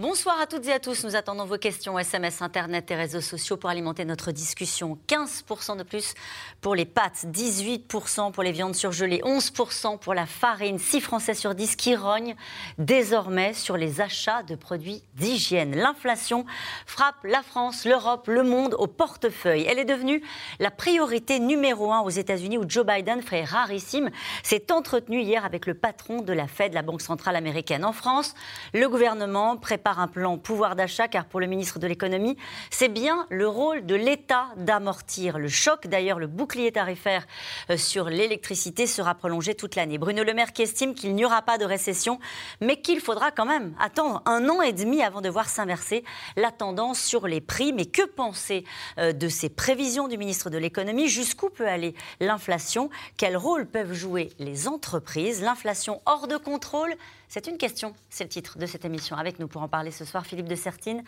Bonsoir à toutes et à tous. Nous attendons vos questions SMS, Internet et réseaux sociaux pour alimenter notre discussion. 15% de plus pour les pâtes, 18% pour les viandes surgelées, 11% pour la farine, 6 Français sur 10 qui rognent désormais sur les achats de produits d'hygiène. L'inflation frappe la France, l'Europe, le monde au portefeuille. Elle est devenue la priorité numéro un aux États-Unis où Joe Biden, frère rarissime, s'est entretenu hier avec le patron de la Fed, la Banque centrale américaine. En France, le gouvernement prépare un plan pouvoir d'achat, car pour le ministre de l'économie, c'est bien le rôle de l'État d'amortir le choc. D'ailleurs, le bouclier tarifaire euh, sur l'électricité sera prolongé toute l'année. Bruno Le Maire qui estime qu'il n'y aura pas de récession, mais qu'il faudra quand même attendre un an et demi avant de voir s'inverser la tendance sur les prix. Mais que penser euh, de ces prévisions du ministre de l'économie? Jusqu'où peut aller l'inflation? Quel rôle peuvent jouer les entreprises? L'inflation hors de contrôle c'est une question, c'est le titre de cette émission. Avec nous pour en parler ce soir, Philippe de Sertine.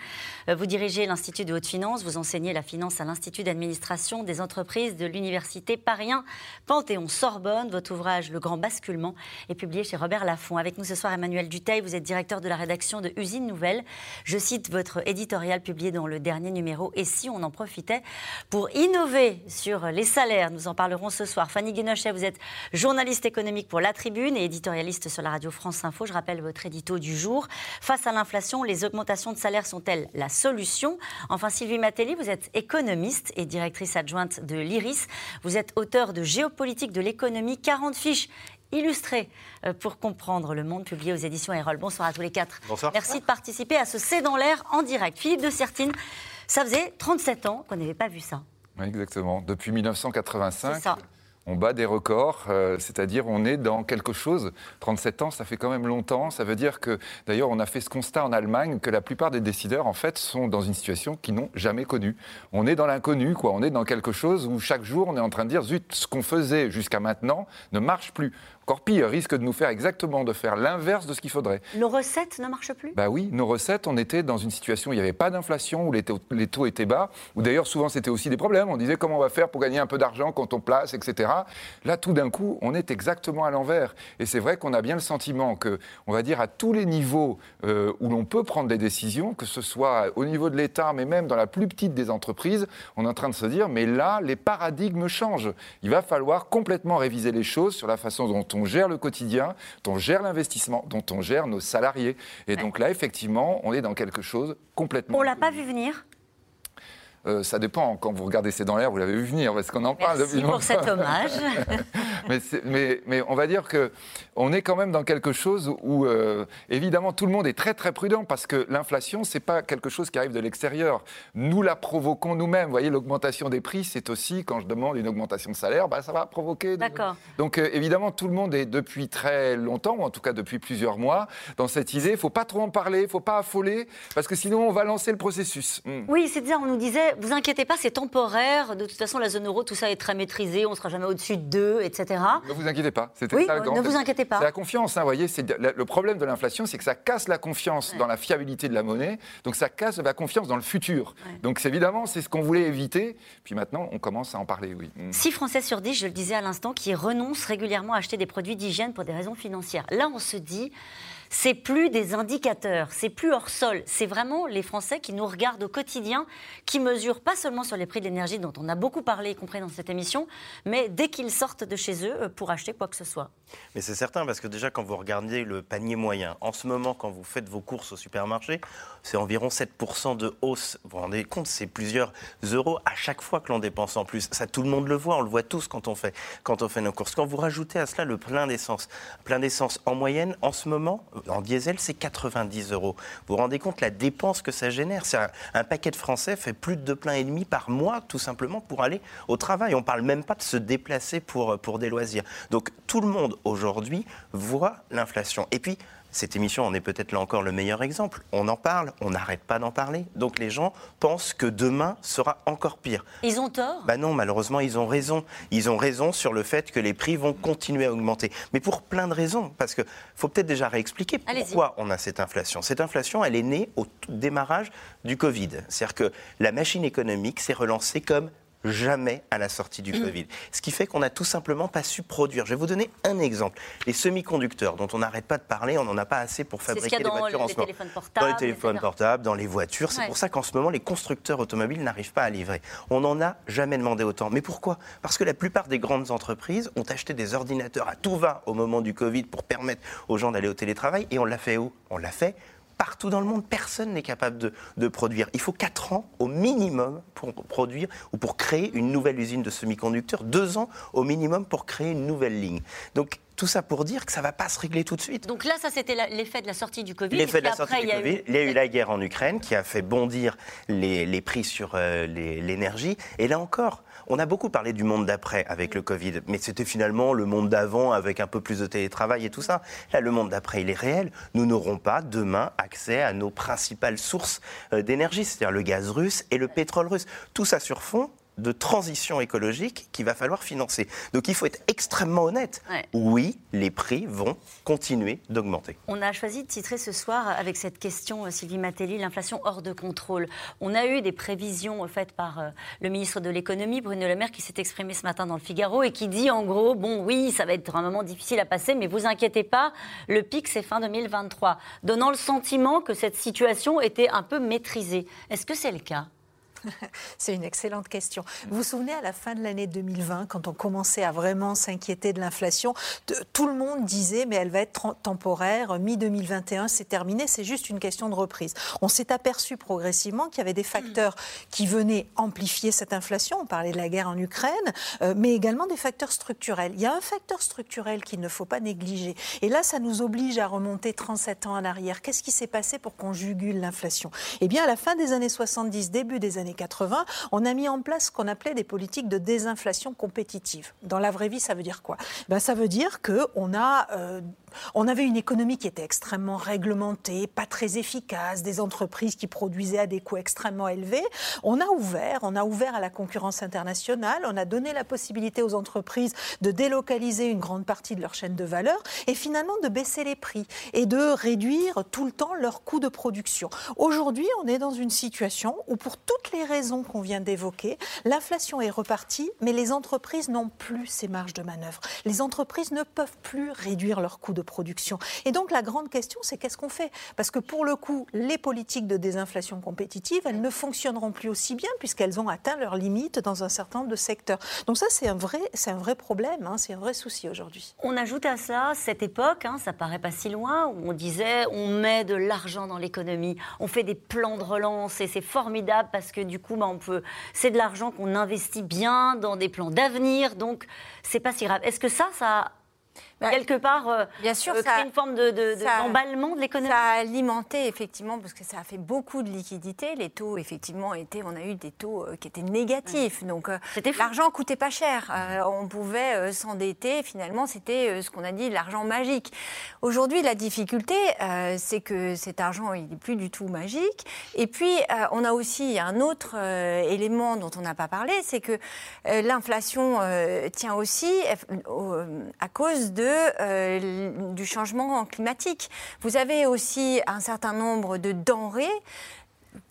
Euh, vous dirigez l'Institut de haute finance, vous enseignez la finance à l'Institut d'administration des entreprises de l'Université Paris Panthéon-Sorbonne. Votre ouvrage Le Grand Basculement est publié chez Robert Laffont. Avec nous ce soir, Emmanuel Duteil, vous êtes directeur de la rédaction de Usine Nouvelle. Je cite votre éditorial publié dans le dernier numéro. Et si on en profitait pour innover sur les salaires? Nous en parlerons ce soir. Fanny Guénochet, vous êtes journaliste économique pour La Tribune et éditorialiste sur la radio France Info. Je rappelle votre édito du jour. Face à l'inflation, les augmentations de salaire sont-elles la solution? Enfin, Sylvie Matelli, vous êtes économiste et directrice adjointe de l'IRIS. Vous êtes auteur de Géopolitique de l'économie, 40 fiches illustrées euh, pour comprendre le monde, publié aux éditions Erol. Bonsoir à tous les quatre. Bonsoir. Merci de participer à ce C'est dans l'air en direct. Philippe de Sertine, ça faisait 37 ans qu'on n'avait pas vu ça. Oui, exactement. Depuis 1985. C'est ça on bat des records, euh, c'est-à-dire on est dans quelque chose. 37 ans, ça fait quand même longtemps. Ça veut dire que, d'ailleurs, on a fait ce constat en Allemagne que la plupart des décideurs, en fait, sont dans une situation qu'ils n'ont jamais connue. On est dans l'inconnu, quoi. On est dans quelque chose où chaque jour, on est en train de dire, zut, ce qu'on faisait jusqu'à maintenant ne marche plus encore pire, risque de nous faire exactement de faire l'inverse de ce qu'il faudrait. Nos recettes ne marchent plus? Bah oui, nos recettes, on était dans une situation où il n'y avait pas d'inflation, où les taux, les taux, étaient bas, où d'ailleurs souvent c'était aussi des problèmes. On disait comment on va faire pour gagner un peu d'argent quand on place, etc. Là, tout d'un coup, on est exactement à l'envers. Et c'est vrai qu'on a bien le sentiment que, on va dire, à tous les niveaux euh, où l'on peut prendre des décisions, que ce soit au niveau de l'État, mais même dans la plus petite des entreprises, on est en train de se dire, mais là, les paradigmes changent. Il va falloir complètement réviser les choses sur la façon dont on on gère le quotidien, dont on gère l'investissement, dont on gère nos salariés. Et donc là, effectivement, on est dans quelque chose complètement. On l'a pas vu venir euh, ça dépend. Quand vous regardez C'est dans l'air, vous l'avez vu venir, parce qu'on en parle Merci depuis longtemps. pour cet hommage. mais, mais, on va dire qu'on est quand même dans quelque chose où, euh, évidemment, tout le monde est très très prudent, parce que l'inflation, c'est pas quelque chose qui arrive de l'extérieur. Nous la provoquons nous-mêmes. Vous voyez, l'augmentation des prix, c'est aussi, quand je demande une augmentation de salaire, bah, ça va provoquer... D'accord. Donc, euh, évidemment, tout le monde est depuis très longtemps, ou en tout cas depuis plusieurs mois, dans cette idée, il ne faut pas trop en parler, il ne faut pas affoler, parce que sinon, on va lancer le processus. Hmm. Oui, c'est-à-dire, on nous disait, vous inquiétez pas, c'est temporaire. De toute façon, la zone euro, tout ça est très maîtrisé. On ne sera jamais au-dessus de 2, etc. Ne vous inquiétez pas. C'était oui, ne vous inquiétez pas. C'est la confiance. Hein, voyez, c'est le problème de l'inflation, c'est que ça casse la confiance dans la fiabilité de la monnaie. Donc ça casse la confiance dans le futur. Donc évidemment, c'est ce qu'on voulait éviter. Puis maintenant, on commence à en parler. Oui. 6 mm. Français sur 10, je le disais à l'instant, qui renoncent régulièrement à acheter des produits d'hygiène pour des raisons financières. Là, on se dit c'est plus des indicateurs, c'est plus hors sol, c'est vraiment les Français qui nous regardent au quotidien, qui mesurent pas seulement sur les prix de l'énergie dont on a beaucoup parlé, y compris dans cette émission, mais dès qu'ils sortent de chez eux euh, pour acheter quoi que ce soit. Mais c'est certain, parce que déjà quand vous regardez le panier moyen, en ce moment quand vous faites vos courses au supermarché, c'est environ 7% de hausse. Vous vous rendez compte, c'est plusieurs euros à chaque fois que l'on dépense en plus. Ça, tout le monde le voit, on le voit tous quand on fait, quand on fait nos courses. Quand vous rajoutez à cela le plein d'essence, plein d'essence en moyenne, en ce moment, en diesel, c'est 90 euros. Vous vous rendez compte la dépense que ça génère? Un, un, paquet de Français fait plus de deux pleins et demi par mois, tout simplement pour aller au travail. On ne parle même pas de se déplacer pour, pour des loisirs. Donc tout le monde aujourd'hui voit l'inflation. Et puis, cette émission en est peut-être là encore le meilleur exemple. On en parle, on n'arrête pas d'en parler. Donc les gens pensent que demain sera encore pire. Ils ont tort? Bah non, malheureusement, ils ont raison. Ils ont raison sur le fait que les prix vont continuer à augmenter. Mais pour plein de raisons. Parce qu'il faut peut-être déjà réexpliquer pourquoi on a cette inflation. Cette inflation, elle est née au démarrage du Covid. C'est-à-dire que la machine économique s'est relancée comme jamais à la sortie du mm. Covid. Ce qui fait qu'on n'a tout simplement pas su produire. Je vais vous donner un exemple. Les semi-conducteurs, dont on n'arrête pas de parler, on n'en a pas assez pour fabriquer les voitures en ce moment. Dans les téléphones portables, dans les voitures. C'est pour ça qu'en ce moment, les constructeurs automobiles n'arrivent pas à livrer. On n'en a jamais demandé autant. Mais pourquoi? Parce que la plupart des grandes entreprises ont acheté des ordinateurs à tout va au moment du Covid pour permettre aux gens d'aller au télétravail. Et on l'a fait où? On l'a fait partout dans le monde, personne n'est capable de, produire. Il faut 4 ans au minimum pour produire ou pour créer une nouvelle usine de semi-conducteurs, 2 ans au minimum pour créer une nouvelle ligne. Donc tout ça pour dire que ça ne va pas se régler tout de suite. Donc là, ça c'était l'effet de la sortie du Covid. L'effet de la sortie du Covid. Il y a eu la guerre en Ukraine qui a fait bondir les, prix sur euh, l'énergie. Et là encore, on a beaucoup parlé du monde d'après avec le Covid, mais c'était finalement le monde d'avant avec un peu plus de télétravail et tout ça. Là, le monde d'après, il est réel. Nous n'aurons pas demain accès à nos principales sources euh, d'énergie, c'est-à-dire le gaz russe et le pétrole russe. Tout ça sur fond de transition écologique qu'il va falloir financer. Donc il faut être extrêmement honnête. Oui, les prix vont continuer d'augmenter. On a choisi de titrer ce soir avec cette question, euh, Sylvie Matelli, l'inflation hors de contrôle. On a eu des prévisions faites par euh, le ministre de l'économie, Bruno Le Maire, qui s'est exprimé ce matin dans le Figaro et qui dit en gros, bon oui, ça va être un moment difficile à passer, mais vous inquiétez pas, le pic c'est fin 2023, donnant le sentiment que cette situation était un peu maîtrisée. Est-ce que c'est le cas? C'est une excellente question. Vous vous souvenez, à la fin de l'année 2020, quand on commençait à vraiment s'inquiéter de l'inflation, tout le monde disait, mais elle va être temporaire, mi-2021, c'est terminé, c'est juste une question de reprise. On s'est aperçu progressivement qu'il y avait des facteurs qui venaient amplifier cette inflation. On parlait de la guerre en Ukraine, euh, mais également des facteurs structurels. Il y a un facteur structurel qu'il ne faut pas négliger. Et là, ça nous oblige à remonter 37 ans en arrière. Qu'est-ce qui s'est passé pour qu'on jugule l'inflation? Eh bien, à la fin des années 70, début des années 80, on a mis en place ce qu'on appelait des politiques de désinflation compétitive. Dans la vraie vie, ça veut dire quoi? Ben, Ça veut dire qu'on a euh, on avait une économie qui était extrêmement réglementée, pas très efficace, des entreprises qui produisaient à des coûts extrêmement élevés. On a ouvert, on a ouvert à la concurrence internationale, on a donné la possibilité aux entreprises de délocaliser une grande partie de leur chaîne de valeur et finalement de baisser les prix et de réduire tout le temps leurs coûts de production. Aujourd'hui, on est dans une situation où pour toutes les raisons qu'on vient d'évoquer, l'inflation est repartie, mais les entreprises n'ont plus ces marges de manœuvre. Les entreprises ne peuvent plus réduire leurs coûts de production. Et donc la grande question, c'est qu'est-ce qu'on fait? Parce que pour le coup, les politiques de désinflation compétitive, elles ne fonctionneront plus aussi bien puisqu'elles ont atteint leurs limites dans un certain nombre de secteurs. Donc ça, c'est un vrai, c'est un vrai problème, hein, c'est un vrai souci aujourd'hui. On ajoute à ça cette époque, hein, ça paraît pas si loin, où on disait on met de l'argent dans l'économie, on fait des plans de relance et c'est formidable parce que du coup, bah, on peut, c'est de l'argent qu'on investit bien dans des plans d'avenir, donc c'est pas si grave. Est-ce que ça, ça bah, quelque part, euh, bien sûr, euh, ça, une forme d'emballement de, de l'économie. Ça a alimenté effectivement parce que ça a fait beaucoup de liquidités. Les taux, effectivement, étaient, on a eu des taux euh, qui étaient négatifs. Donc l'argent coûtait pas cher. on pouvait s'endetter. Finalement, c'était ce qu'on a dit l'argent magique. Aujourd'hui, la difficulté, c'est que cet argent, il n'est plus du tout magique. Et puis, on a aussi un autre élément dont on n'a pas parlé, c'est que l'inflation tient aussi à cause de euh, du changement climatique. Vous avez aussi un certain nombre de denrées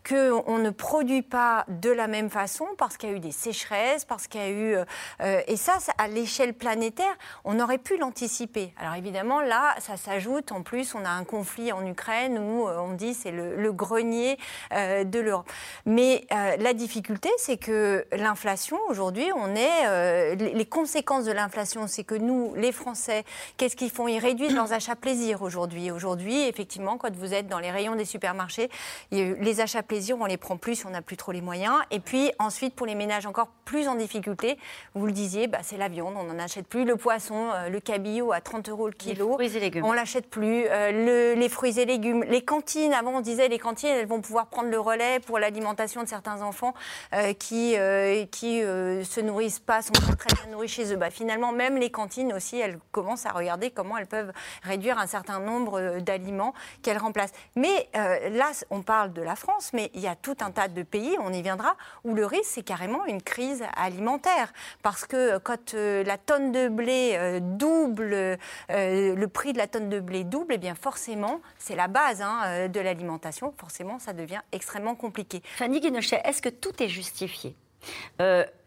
qu'on ne produit pas de la même façon parce qu'il y a eu des sécheresses, parce qu'il y a eu... Euh, et ça, à l'échelle planétaire, on aurait pu l'anticiper. Alors évidemment, là, ça s'ajoute. En plus, on a un conflit en Ukraine où euh, on dit c'est le, grenier euh, de l'Europe. Mais la difficulté, c'est que l'inflation, aujourd'hui, on est... les conséquences de l'inflation, c'est que nous, les Français, qu'est-ce qu'ils font? Ils réduisent leurs achats plaisir aujourd'hui. Aujourd'hui, effectivement, quand vous êtes dans les rayons des supermarchés, les achats plaisir plaisir, on les prend plus, on n'a plus trop les moyens. Et puis ensuite, pour les ménages encore plus en difficulté, vous le disiez, bah, c'est la viande, on n'en achète plus. Le poisson, euh, le cabillaud à 30 euros le kilo. Les fruits et légumes. On l'achète plus. Euh, les fruits et légumes. Les cantines, avant on disait les cantines, elles vont pouvoir prendre le relais pour l'alimentation de certains enfants euh, qui, qui se nourrissent pas, sont pas très bien nourris chez eux. Bah, finalement, même les cantines aussi, elles commencent à regarder comment elles peuvent réduire un certain nombre d'aliments qu'elles remplacent. Mais là, on parle de la France, mais il y a tout un tas de pays, on y viendra, où le risque, c'est carrément une crise alimentaire. Parce que quand la tonne de blé euh, double, euh, le prix de la tonne de blé double, eh bien forcément, c'est la base hein, euh, de l'alimentation, forcément ça devient extrêmement compliqué. Fanny Guinochet, est-ce que tout est justifié?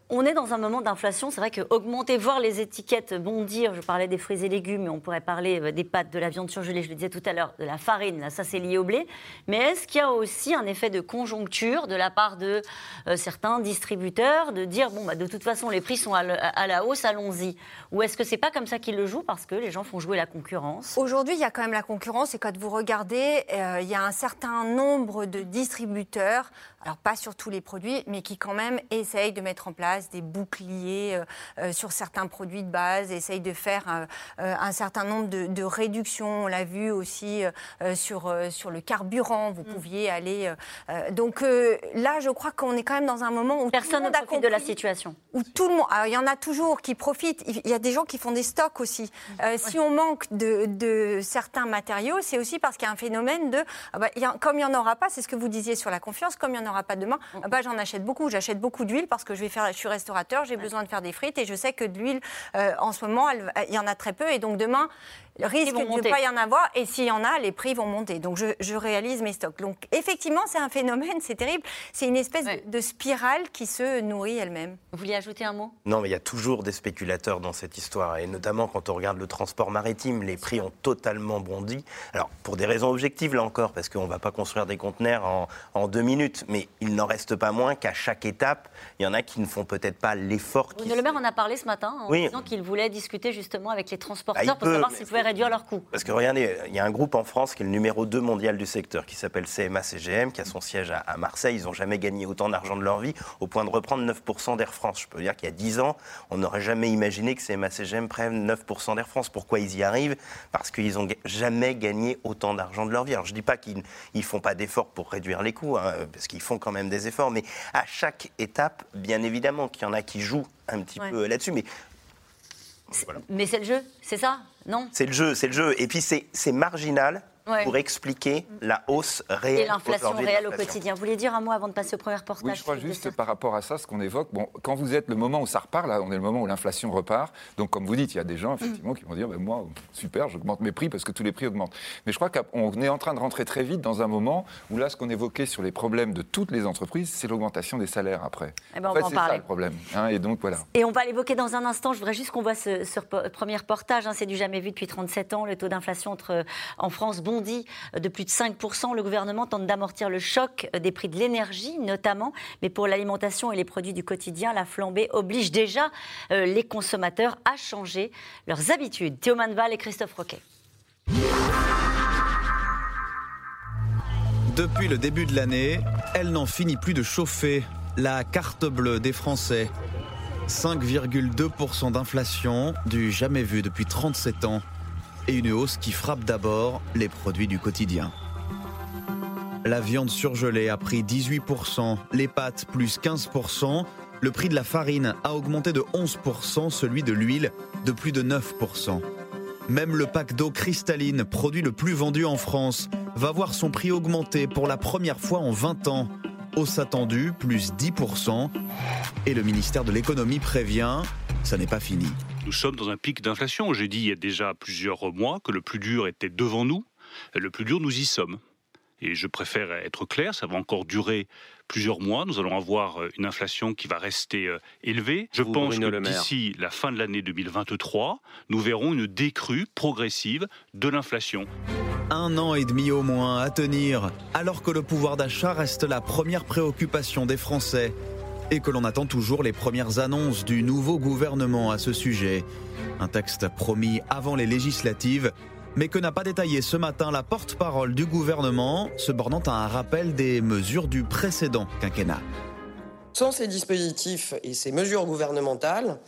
On est dans un moment d'inflation. C'est vrai que augmenter, voir les étiquettes bondir, je parlais des fruits et légumes, mais on pourrait parler euh, des pâtes, de la viande surgelée, je le disais tout à l'heure, de la farine, là, ça c'est lié au blé. Mais est-ce qu'il y a aussi un effet de conjoncture de la part de euh, certains distributeurs de dire, bon, bah, de toute façon, les prix sont à, la hausse, allons-y? Ou est-ce que c'est pas comme ça qu'ils le jouent parce que les gens font jouer la concurrence? Aujourd'hui, il y a quand même la concurrence et quand vous regardez, euh, il y a un certain nombre de distributeurs, alors pas sur tous les produits, mais qui quand même essayent de mettre en place des boucliers euh, euh, sur certains produits de base, essayent de faire euh, un certain nombre de, réductions. On l'a vu aussi sur, sur le carburant, vous mm. pouviez aller. donc là, je crois qu'on est quand même dans un moment où personne ne profite de la situation. Où tout le monde, il y en a toujours qui profitent. Il y a des gens qui font des stocks aussi. Mm. Si on manque de, de certains matériaux, c'est aussi parce qu'il y a un phénomène de, ah bah, comme il n'y en aura pas, c'est ce que vous disiez sur la confiance, comme il n'y en aura pas demain, mm. ah bah, j'en achète beaucoup. J'achète beaucoup d'huile parce que je vais faire, je suis restaurateur, j'ai besoin de faire des frites et je sais que de l'huile, euh, en ce moment, il y en a très peu. Et donc demain, risque de ne pas y en avoir. Et s'il y en a, les prix vont monter. Donc je, réalise mes stocks. Donc effectivement, c'est un phénomène, c'est terrible. C'est une espèce de, spirale qui se nourrit elle-même. Vous vouliez ajouter un mot? Non, mais il y a toujours des spéculateurs dans cette histoire. Et notamment quand on regarde le transport maritime, les prix ont totalement bondi. Alors pour des raisons objectives, là encore, parce qu'on ne va pas construire des conteneurs en, en, deux minutes. Mais il n'en reste pas moins qu'à chaque étape, il y en a qui ne font peut-être pas l'effort. Le maire en a parlé ce matin en disant qu'il voulait discuter justement avec les transporteurs bah, pour savoir s'ils pouvaient réduire leurs coûts. Parce que regardez, il y a un groupe en France qui est le numéro 2 mondial du secteur, qui s'appelle CMA-CGM, qui a son siège à, Marseille. Ils n'ont jamais gagné autant d'argent de leur vie, au point de reprendre 9% d'Air France. Je peux dire qu'il y a 10 ans, on n'aurait jamais imaginé que CMA-CGM prenne 9% d'Air France. Pourquoi ils y arrivent? Parce qu'ils n'ont jamais gagné autant d'argent de leur vie. Alors je ne dis pas qu'ils ne font pas d'efforts pour réduire les coûts, hein, parce qu'ils font quand même des efforts, mais à chaque étape, bien évidemment qu'il y en a qui jouent un petit peu là-dessus, mais mais c'est le jeu, c'est ça? Non? C'est le jeu, c'est le jeu. Et puis c'est marginal pour expliquer la hausse réelle. Et l'inflation réelle au quotidien. Vous voulez dire un mot avant de passer au premier reportage Oui, je crois juste par rapport à ça, ce qu'on évoque. Bon, quand vous êtes le moment où ça repart, là, on est le moment où l'inflation repart. Donc, comme vous dites, il y a des gens, effectivement, qui vont dire ben, Moi, super, j'augmente mes prix parce que tous les prix augmentent. Mais je crois qu'on est en train de rentrer très vite dans un moment où, là, ce qu'on évoquait sur les problèmes de toutes les entreprises, c'est l'augmentation des salaires après. Eh ben, en fait, c'est ça le problème. Hein, et donc, voilà. Et on va l'évoquer dans un instant. Je voudrais juste qu'on voit ce, premier reportage. Hein, c'est du jamais vu depuis 37 ans. Le taux d'inflation en France bondit de plus de 5%. Le gouvernement tente d'amortir le choc des prix de l'énergie, notamment. Mais pour l'alimentation et les produits du quotidien, la flambée oblige déjà euh, les consommateurs à changer leurs habitudes. Théo Manval et Christophe Roquet. Depuis le début de l'année, elle n'en finit plus de chauffer. La carte bleue des Français. 5,2% d'inflation, du jamais vu depuis 37 ans et une hausse qui frappe d'abord les produits du quotidien. La viande surgelée a pris 18%, les pâtes plus 15%, le prix de la farine a augmenté de 11%, celui de l'huile de plus de 9%. Même le pack d'eau cristalline, produit le plus vendu en France, va voir son prix augmenter pour la première fois en 20 ans. Hausse attendue, plus 10%. Et le ministère de l'économie prévient, ça n'est pas fini. Nous sommes dans un pic d'inflation. J'ai dit il y a déjà plusieurs mois que le plus dur était devant nous. Le plus dur, nous y sommes. Et je préfère être clair, ça va encore durer plusieurs mois. Nous allons avoir euh, une inflation qui va rester euh, élevée. Je pense que d'ici la fin de l'année 2023, nous verrons une décrue progressive de l'inflation. Un an et demi au moins à tenir, alors que le pouvoir d'achat reste la première préoccupation des Français et que l'on attend toujours les premières annonces du nouveau gouvernement à ce sujet. Un texte promis avant les législatives mais que n'a pas détaillé ce matin la porte-parole du gouvernement, se bornant à un rappel des mesures du précédent quinquennat. Sans ces dispositifs et ces mesures gouvernementales,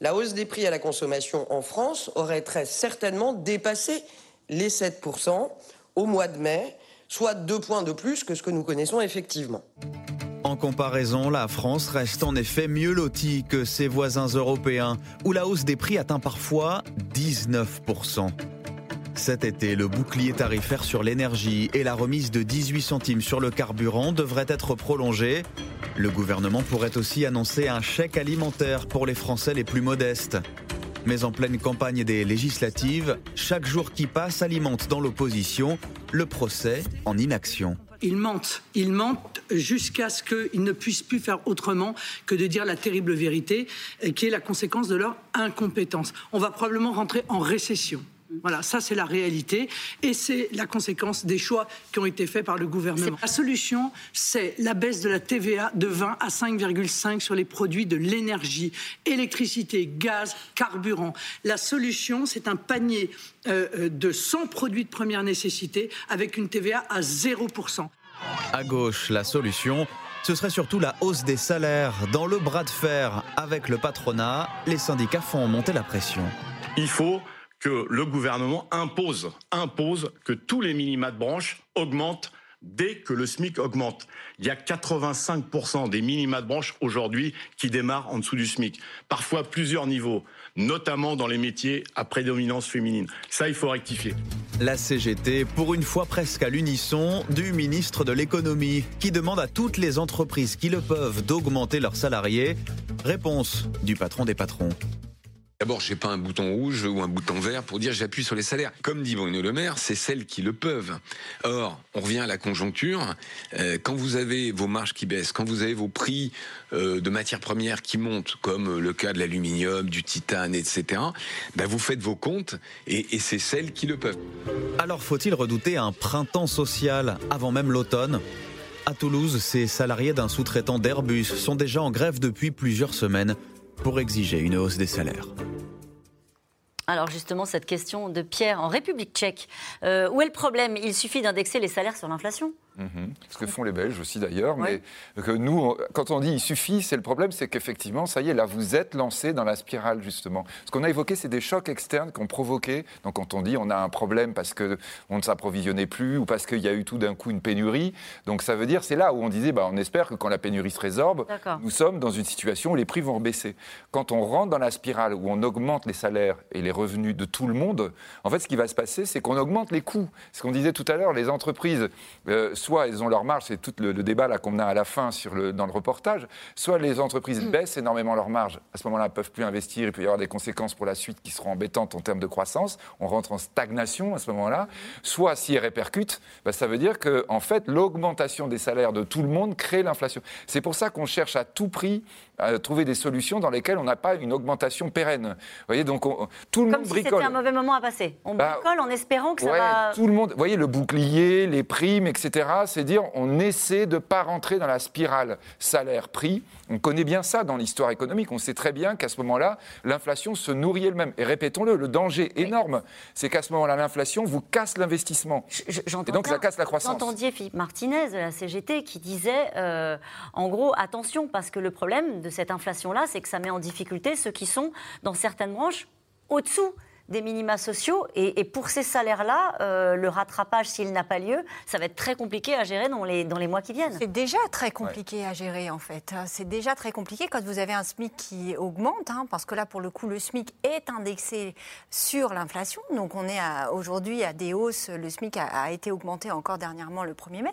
la hausse des prix à la consommation en France aurait très certainement dépassé les 7% au mois de mai, soit deux points de plus que ce que nous connaissons effectivement. En comparaison, la France reste en effet mieux lotie que ses voisins européens, où la hausse des prix atteint parfois 19%. Cet été, le bouclier tarifaire sur l'énergie et la remise de 18 centimes sur le carburant devraient être prolongés. Le gouvernement pourrait aussi annoncer un chèque alimentaire pour les Français les plus modestes. Mais en pleine campagne des législatives, chaque jour qui passe alimente dans l'opposition le procès en inaction. Ils mentent. Ils mentent jusqu'à ce qu'ils ne puissent plus faire autrement que de dire la terrible vérité, qui est la conséquence de leur incompétence. On va probablement rentrer en récession. Voilà, ça c'est la réalité et c'est la conséquence des choix qui ont été faits par le gouvernement. La solution, c'est la baisse de la TVA de 20 à 5,5 sur les produits de l'énergie, électricité, gaz, carburant. La solution, c'est un panier euh, euh, de 100 produits de première nécessité avec une TVA à 0%. À gauche, la solution, ce serait surtout la hausse des salaires. Dans le bras de fer avec le patronat, les syndicats font monter la pression. Il faut que le gouvernement impose, impose que tous les minima de branche augmentent dès que le SMIC augmente. Il y a 85% des minima de branche aujourd'hui qui démarrent en dessous du SMIC, parfois plusieurs niveaux, notamment dans les métiers à prédominance féminine. Ça, il faut rectifier. La CGT, pour une fois presque à l'unisson, du ministre de l'économie, qui demande à toutes les entreprises qui le peuvent d'augmenter leurs salariés. Réponse du patron des patrons. D'abord, je n'ai pas un bouton rouge ou un bouton vert pour dire j'appuie sur les salaires. Comme dit Bruno Le Maire, c'est celles qui le peuvent. Or, on revient à la conjoncture. Euh, quand vous avez vos marges qui baissent, quand vous avez vos prix euh, de matières premières qui montent, comme le cas de l'aluminium, du titane, etc., ben vous faites vos comptes et c'est celles qui le peuvent. Alors faut-il redouter un printemps social avant même l'automne? À Toulouse, ces salariés d'un sous-traitant d'Airbus sont déjà en grève depuis plusieurs semaines pour exiger une hausse des salaires. Alors justement, cette question de Pierre en République tchèque, euh, où est le problème? Il suffit d'indexer les salaires sur l'inflation Mhm. Ce que font les Belges aussi d'ailleurs, mais que nous, quand on dit il suffit, c'est le problème, c'est qu'effectivement, ça y est, là, vous êtes lancé dans la spirale justement. Ce qu'on a évoqué, c'est des chocs externes qu'on provoqué. Donc quand on dit on a un problème parce que on ne s'approvisionnait plus ou parce qu'il y a eu tout d'un coup une pénurie, donc ça veut dire c'est là où on disait bah, on espère que quand la pénurie se résorbe, nous sommes dans une situation où les prix vont baisser. Quand on rentre dans la spirale où on augmente les salaires et les revenus de tout le monde, en fait, ce qui va se passer, c'est qu'on augmente les coûts. Ce qu'on disait tout à l'heure, les entreprises euh, soit elles ont leur marge, c'est tout le, débat là qu'on a à la fin sur le, dans le reportage, soit les entreprises mm. baissent énormément leur marge, à ce moment-là, elles ne peuvent plus investir, il peut y avoir des conséquences pour la suite qui seront embêtantes en termes de croissance, on rentre en stagnation à ce moment-là, soit si elles répercutent, bah, ça veut dire que en fait, l'augmentation des salaires de tout le monde crée l'inflation. C'est pour ça qu'on cherche à tout prix à trouver des solutions dans lesquelles on n'a pas une augmentation pérenne. Vous voyez, donc tout le Comme monde si bricole. C'était un mauvais moment à passer. On bah, bricole en espérant que ça va. Tout le monde, vous voyez, le bouclier, les primes, etc. C'est dire on essaie de pas rentrer dans la spirale salaire-prix. On connaît bien ça dans l'histoire économique. On sait très bien qu'à ce moment-là, l'inflation se nourrit elle-même. Et répétons-le, le danger énorme, c'est qu'à ce moment-là, l'inflation vous casse l'investissement. Et donc ça casse la croissance. Vous entendiez Philippe Martinez de la CGT qui disait, euh, en gros, attention, parce que le problème de cette inflation-là, c'est que ça met en difficulté ceux qui sont dans certaines branches au-dessous des minima sociaux. Et, pour ces salaires-là, euh, le rattrapage, s'il n'a pas lieu, ça va être très compliqué à gérer dans les, dans les mois qui viennent. C'est déjà très compliqué à gérer, en fait. C'est déjà très compliqué quand vous avez un SMIC qui augmente, hein, parce que là, pour le coup, le SMIC est indexé sur l'inflation. Donc, on est aujourd'hui à des hausses. Le SMIC a, été augmenté encore dernièrement le 1er mai.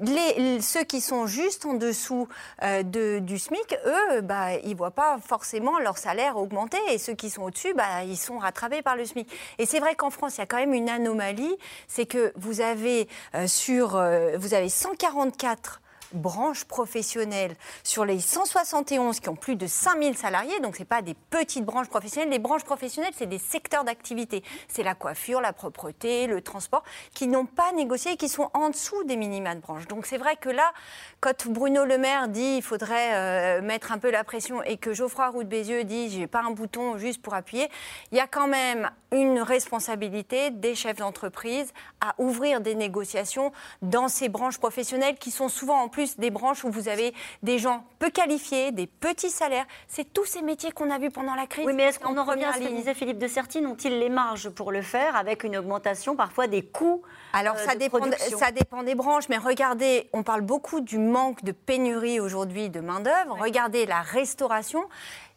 Les, ceux qui sont juste en dessous euh, de, du SMIC, eux, bah, ils ne voient pas forcément leur salaire augmenter. Et ceux qui sont au-dessus, bah, ils sont rattrapés par le SMIC. Et c'est vrai qu'en France, il y a quand même une anomalie, c'est que vous avez euh, sur, euh, vous avez 144 branches professionnelles sur les 171 qui ont plus de 5000 salariés, donc ce n'est pas des petites branches professionnelles. Les branches professionnelles, c'est des secteurs d'activité. C'est la coiffure, la propreté, le transport, qui n'ont pas négocié et qui sont en dessous des minima de branche. Donc c'est vrai que là, quand Bruno Le Maire dit qu'il faudrait euh, mettre un peu la pression et que Geoffroy Roux de Bézieux dit j'ai pas un bouton juste pour appuyer, il y a quand même une responsabilité des chefs d'entreprise à ouvrir des négociations dans ces branches professionnelles qui sont souvent en plus des branches où vous avez des gens peu qualifiés, des petits salaires. C'est tous ces métiers qu'on a vus pendant la crise. Oui, mais est-ce qu'on en revient à ce que disait Philippe de Sertine Ont-ils les marges pour le faire avec une augmentation parfois des coûts Alors, ça, de dépend, production ça dépend des branches, mais regardez, on parle beaucoup du manque de pénurie aujourd'hui de main-d'œuvre. Regardez la restauration.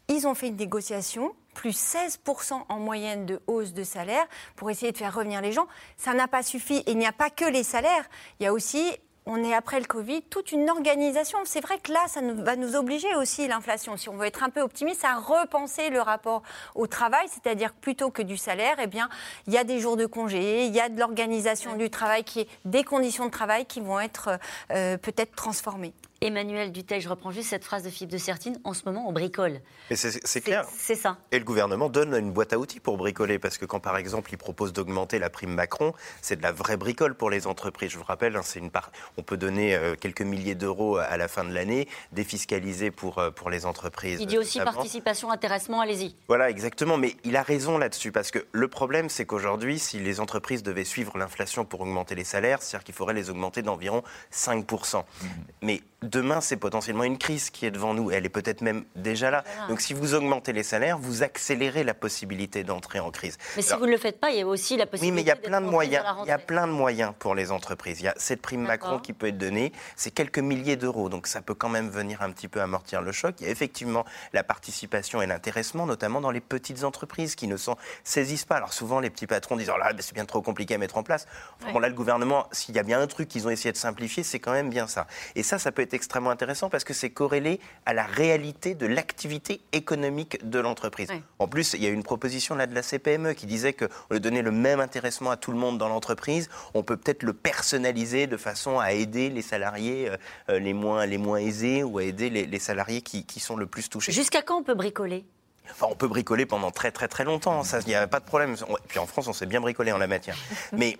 Ils ont fait une négociation, plus 16% en moyenne de hausse de salaire pour essayer de faire revenir les gens. Ça n'a pas suffi. Et il n'y a pas que les salaires. Il y a aussi on est après le Covid, toute une organisation. C'est vrai que là, ça nous- va nous obliger aussi, l'inflation, si on veut être un peu optimiste, à repenser le rapport au travail, c'est-à-dire que plutôt que du salaire, eh bien, il y a des jours de congé, il y a de l'organisation du travail, qui est des conditions de travail qui vont être euh, peut-être transformées. Emmanuel Duteil, je reprends juste cette phrase de Philippe de Sertine. En ce moment, on bricole. Mais c'est clair. C'est ça. Et le gouvernement donne une boîte à outils pour bricoler, parce que quand par exemple il propose d'augmenter la prime Macron, c'est de la vraie bricole pour les entreprises. Je vous rappelle, hein, c'est une part, on peut donner euh, quelques milliers d'euros à la fin de l'année, défiscalisés pour, euh, pour les entreprises. Il dit aussi notamment. participation, intéressement, allez-y. Voilà, exactement. Mais il a raison là-dessus, parce que le problème, c'est qu'aujourd'hui, si les entreprises devaient suivre l'inflation pour augmenter les salaires, c'est-à-dire qu'il faudrait les augmenter d'environ 5%. Mais demain, c'est potentiellement une crise qui est devant nous. Elle est peut-être même déjà là. Donc si vous augmentez les salaires, vous accélérez la possibilité d'entrer en crise. Mais si vous ne le faites pas, il y a aussi la oui, possibilité. mais il y a plein de moyens. Il y a plein de moyens pour les entreprises. Il y a cette prime. Macron qui peut être donnée, c'est quelques milliers d'euros, donc ça peut quand même venir un petit peu amortir le choc. Il y a effectivement la participation et l'intéressement, notamment dans les petites entreprises qui ne s'en saisissent pas. Alors souvent, les petits patrons disent oh là, c'est bien trop compliqué à mettre en place. Enfin, bon, là, le gouvernement, s'il y a bien un truc qu'ils ont essayé de simplifier, c'est quand même bien ça. Et ça, ça peut être extrêmement intéressant parce que c'est corrélé à la réalité de l'activité économique de l'entreprise. En plus, il y a une proposition là de la CPME qui disait lieu de donner le même intéressement à tout le monde dans l'entreprise, on peut peut-être le personnaliser de façon à aider les salariés euh, euh, les, moins, les moins aisés ou à aider les, les salariés qui, qui sont le plus touchés. Jusqu'à quand on peut bricoler? Enfin, on peut bricoler pendant très très très longtemps, ça, il n'y a pas de problème. Puis en France, on sait bien bricoler en la matière. Mais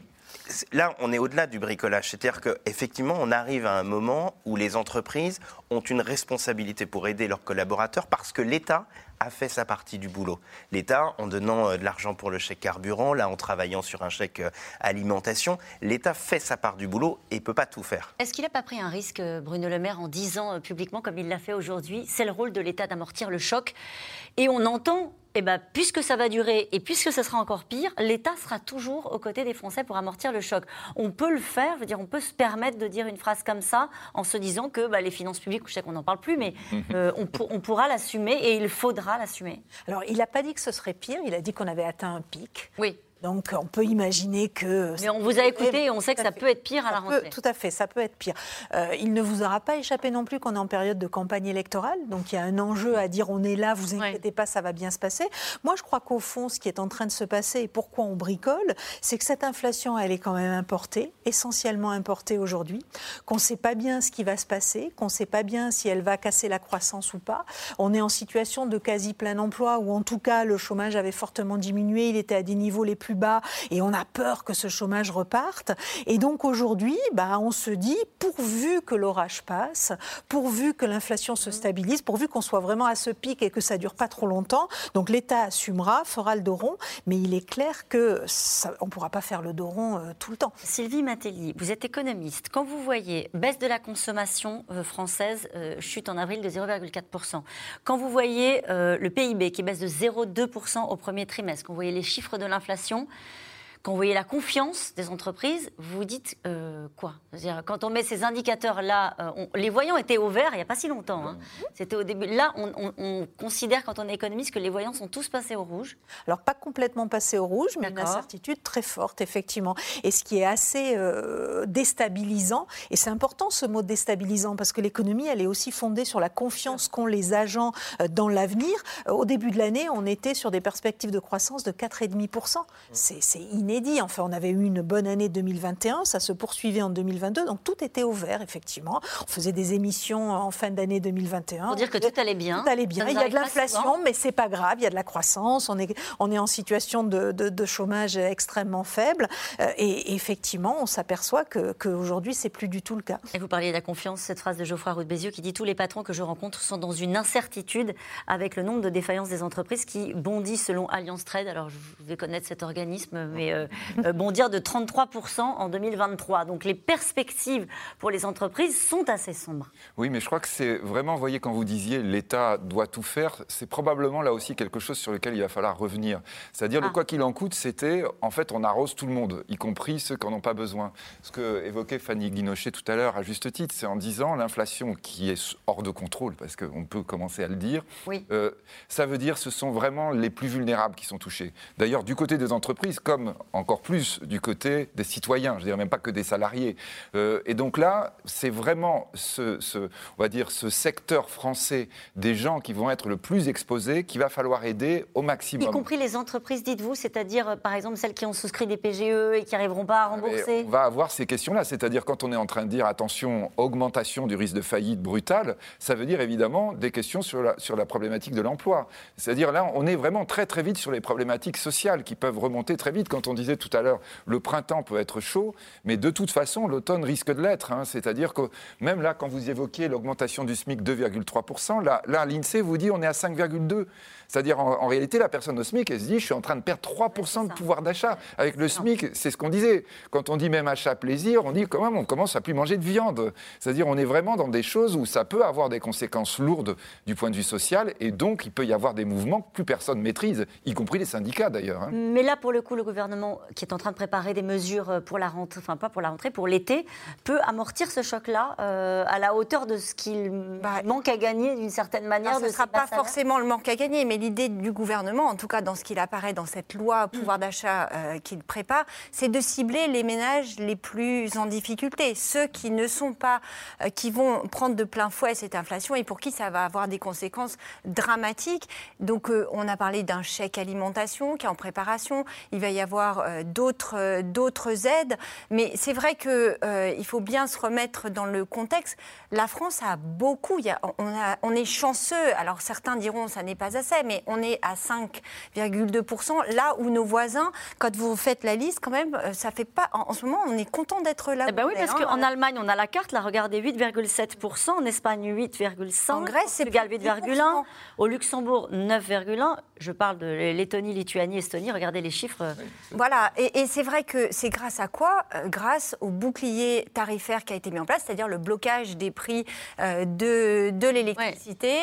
là, on est au-delà du bricolage. C'est-à-dire qu'effectivement, on arrive à un moment où les entreprises ont une responsabilité pour aider leurs collaborateurs parce que l'État a fait sa partie du boulot. L'État, en donnant euh, de l'argent pour le chèque carburant, là, en travaillant sur un chèque euh, alimentation, l'État fait sa part du boulot et ne peut pas tout faire. Est-ce qu'il n'a pas pris un risque, euh, Bruno Le Maire, en disant publiquement, comme il l'a fait aujourd'hui, c'est le rôle de l'État d'amortir le choc Et on entend, eh ben, puisque ça va durer et puisque ce sera encore pire, l'État sera toujours aux côtés des Français pour amortir le choc. On peut le faire, je veux dire, on peut se permettre de dire une phrase comme ça en se disant que bah, les finances publiques, je sais qu'on n'en parle plus, mais euh, on, pour- on pourra l'assumer et il faudra l'assumer. Alors, il n'a pas dit que ce serait pire, il a dit qu'on avait atteint un pic. Oui. Donc, on peut imaginer que... Mais on vous a écouté et on sait que ça fait. peut être pire à la peut- rentrée. tout à fait, ça peut être pire. Euh, il ne vous aura pas échappé non plus qu'on est en période de campagne électorale, donc il y a un enjeu à dire on est là, vous inquiétez pas, ça va bien se passer. Moi, je crois qu'au fond, ce qui est en train de se passer et pourquoi on bricole, c'est que cette inflation, elle est quand même importée, essentiellement importée aujourd'hui, qu'on ne sait pas bien ce qui va se passer, qu'on ne sait pas bien si elle va casser la croissance ou pas. On est en situation de quasi plein emploi, ou en tout cas, le chômage avait fortement diminué, il était à des niveaux les plus bas, et on a peur que ce chômage reparte. Et donc aujourd'hui, bah, on se dit, pourvu que l'orage passe, pourvu que l'inflation se stabilise, pourvu qu'on soit vraiment à ce pic et que ça dure pas trop longtemps, donc l'État assumera, fera le dos rond, mais il est clair que ça, on pourra pas faire le dos rond euh, tout le temps. Sylvie Matelli, vous êtes économiste. Quand vous voyez baisse de la consommation euh, française, euh, chute en avril de 0,4%, quand vous voyez euh, le PIB qui baisse de 0,2% au premier trimestre, quand vous voyez les chiffres de l'inflation, questions quand vous voyez la confiance des entreprises, vous vous dites euh, quoi? C'est-à-dire, Quand on met ces indicateurs-là, euh, les voyants étaient au vert il n'y a pas si longtemps. hein. C'était au début. Là, on, on- on considère, quand on est économiste, que les voyants sont tous passés au rouge. Alors pas complètement passé au rouge, mais une incertitude très forte, effectivement. Et ce qui est assez euh, déstabilisant, et c'est important ce mot déstabilisant, parce que l'économie, elle est aussi fondée sur la confiance qu'ont les agents euh, dans l'avenir. Au début de l'année, on était sur des perspectives de croissance de 4,5%. C'est c'est inédit. Enfin, on avait eu une bonne année 2021, ça se poursuivait en 2022, donc tout était au vert, effectivement. On faisait des émissions en fin d'année 2021. Pour dire que tout allait bien. Tout allait bien. Il y a de l'inflation, mais c'est pas grave. Il y a de la croissance. On est, on est en situation de, de, chômage extrêmement faible. Euh, et, effectivement, on s'aperçoit qu'aujourd'hui, ce c'est plus du tout le cas. Et vous parliez de la confiance, cette phrase de Geoffroy Roux Bézieux qui dit Tous les patrons que je rencontre sont dans une incertitude avec le nombre de défaillances des entreprises qui bondit selon Alliance Trade. Alors, je vais connaître cet organisme, mais euh, euh, bondir de 33% en 2023. Donc, les perspectives pour les entreprises sont assez sombres. Oui, mais je crois que c'est vraiment, vous voyez, quand vous disiez l'État doit tout faire, c'est probablement là aussi quelque chose sur lequel il va falloir revenir. C'est-à-dire, le ah. quoi qu'il en coûte, c'était, en fait, on arrose tout le monde, y compris ceux qui n'en ont pas besoin. Ce que évoquait Fanny Guinochet tout à l'heure, à juste titre, c'est en disant l'inflation qui est hors de contrôle, parce qu'on peut commencer à le dire, oui. Euh, ça veut dire ce sont vraiment les plus vulnérables qui sont touchés. D'ailleurs, du côté des entreprises, comme encore plus du côté des citoyens, je dirais même pas que des salariés. Euh, et donc là, c'est vraiment ce, ce, on va dire, ce secteur français des gens qui vont être le plus exposés qu'il va falloir aider au maximum. Y compris les entreprises, dites-vous, c'est-à-dire, euh, par exemple, celles qui ont souscrit des PGE et qui n'arriveront pas à rembourser On va avoir ces questions-là, c'est-à-dire quand on est en train de dire, attention, augmentation du risque de faillite brutale, ça veut dire évidemment des questions sur la, sur la problématique de l'emploi. C'est-à-dire là, on est vraiment très très vite sur les problématiques sociales qui peuvent remonter très vite. Quand on disait tout à l'heure, le printemps peut être chaud, mais de toute façon, l'automne risque de l'être. Hein. C'est-à-dire que même là, quand vous évoquiez l'augmentation du SMIC 2,3%, là, l'INSEE vous dit on est à 5,2%. C'est-à-dire, en, réalité, la personne au SMIC, elle se dit, je suis en train de perdre 3% de pouvoir d'achat. Avec le SMIC, c'est ce qu'on disait. Quand on dit même achat plaisir, on dit quand même, on commence à plus manger de viande. C'est-à-dire, on est vraiment dans des choses où ça peut avoir des conséquences lourdes du point de vue social, et donc il peut y avoir des mouvements que plus personne maîtrise, y compris les syndicats d'ailleurs. Hein. Mais là, pour le coup, le gouvernement, qui est en train de préparer des mesures pour la rentrée, enfin pas pour la rentrée, pour l'été, peut amortir ce choc-là euh, à la hauteur de ce qu'il bah, manque à gagner d'une certaine manière. ce ne sera pas forcément le manque à gagner, mais l'idée du gouvernement, en tout cas dans ce qu'il apparaît dans cette loi pouvoir mm. d'achat euh, qu'il prépare, c'est de cibler les ménages les plus en difficulté, ceux qui ne sont pas, euh, qui vont prendre de plein fouet cette inflation et pour qui ça va avoir des conséquences dramatiques. Donc euh, on a parlé d'un chèque alimentation qui est en préparation. Il va y avoir d'autres d'autres aides, mais c'est vrai que il faut bien se remettre dans le contexte. La France a beaucoup, il on, a, on est chanceux. Alors certains diront ça n'est pas assez, mais on est à 5,2%, là où nos voisins, quand vous faites la liste, quand même, euh, ça fait pas. En, ce moment, on est content d'être là. Eh ben oui, parce qu'en Allemagne, on a la carte, là, regardez, 8,7%, en Espagne, 8,5%, en Grèce, c'est 8,1%, au Luxembourg, 9,1%. Je parle de Lettonie, Lituanie, Estonie, regardez les chiffres. Voilà, et, c'est vrai que c'est grâce à quoi? Euh, Grâce au bouclier tarifaire qui a été mis en place, c'est-à-dire le blocage des prix euh, de, de l'électricité,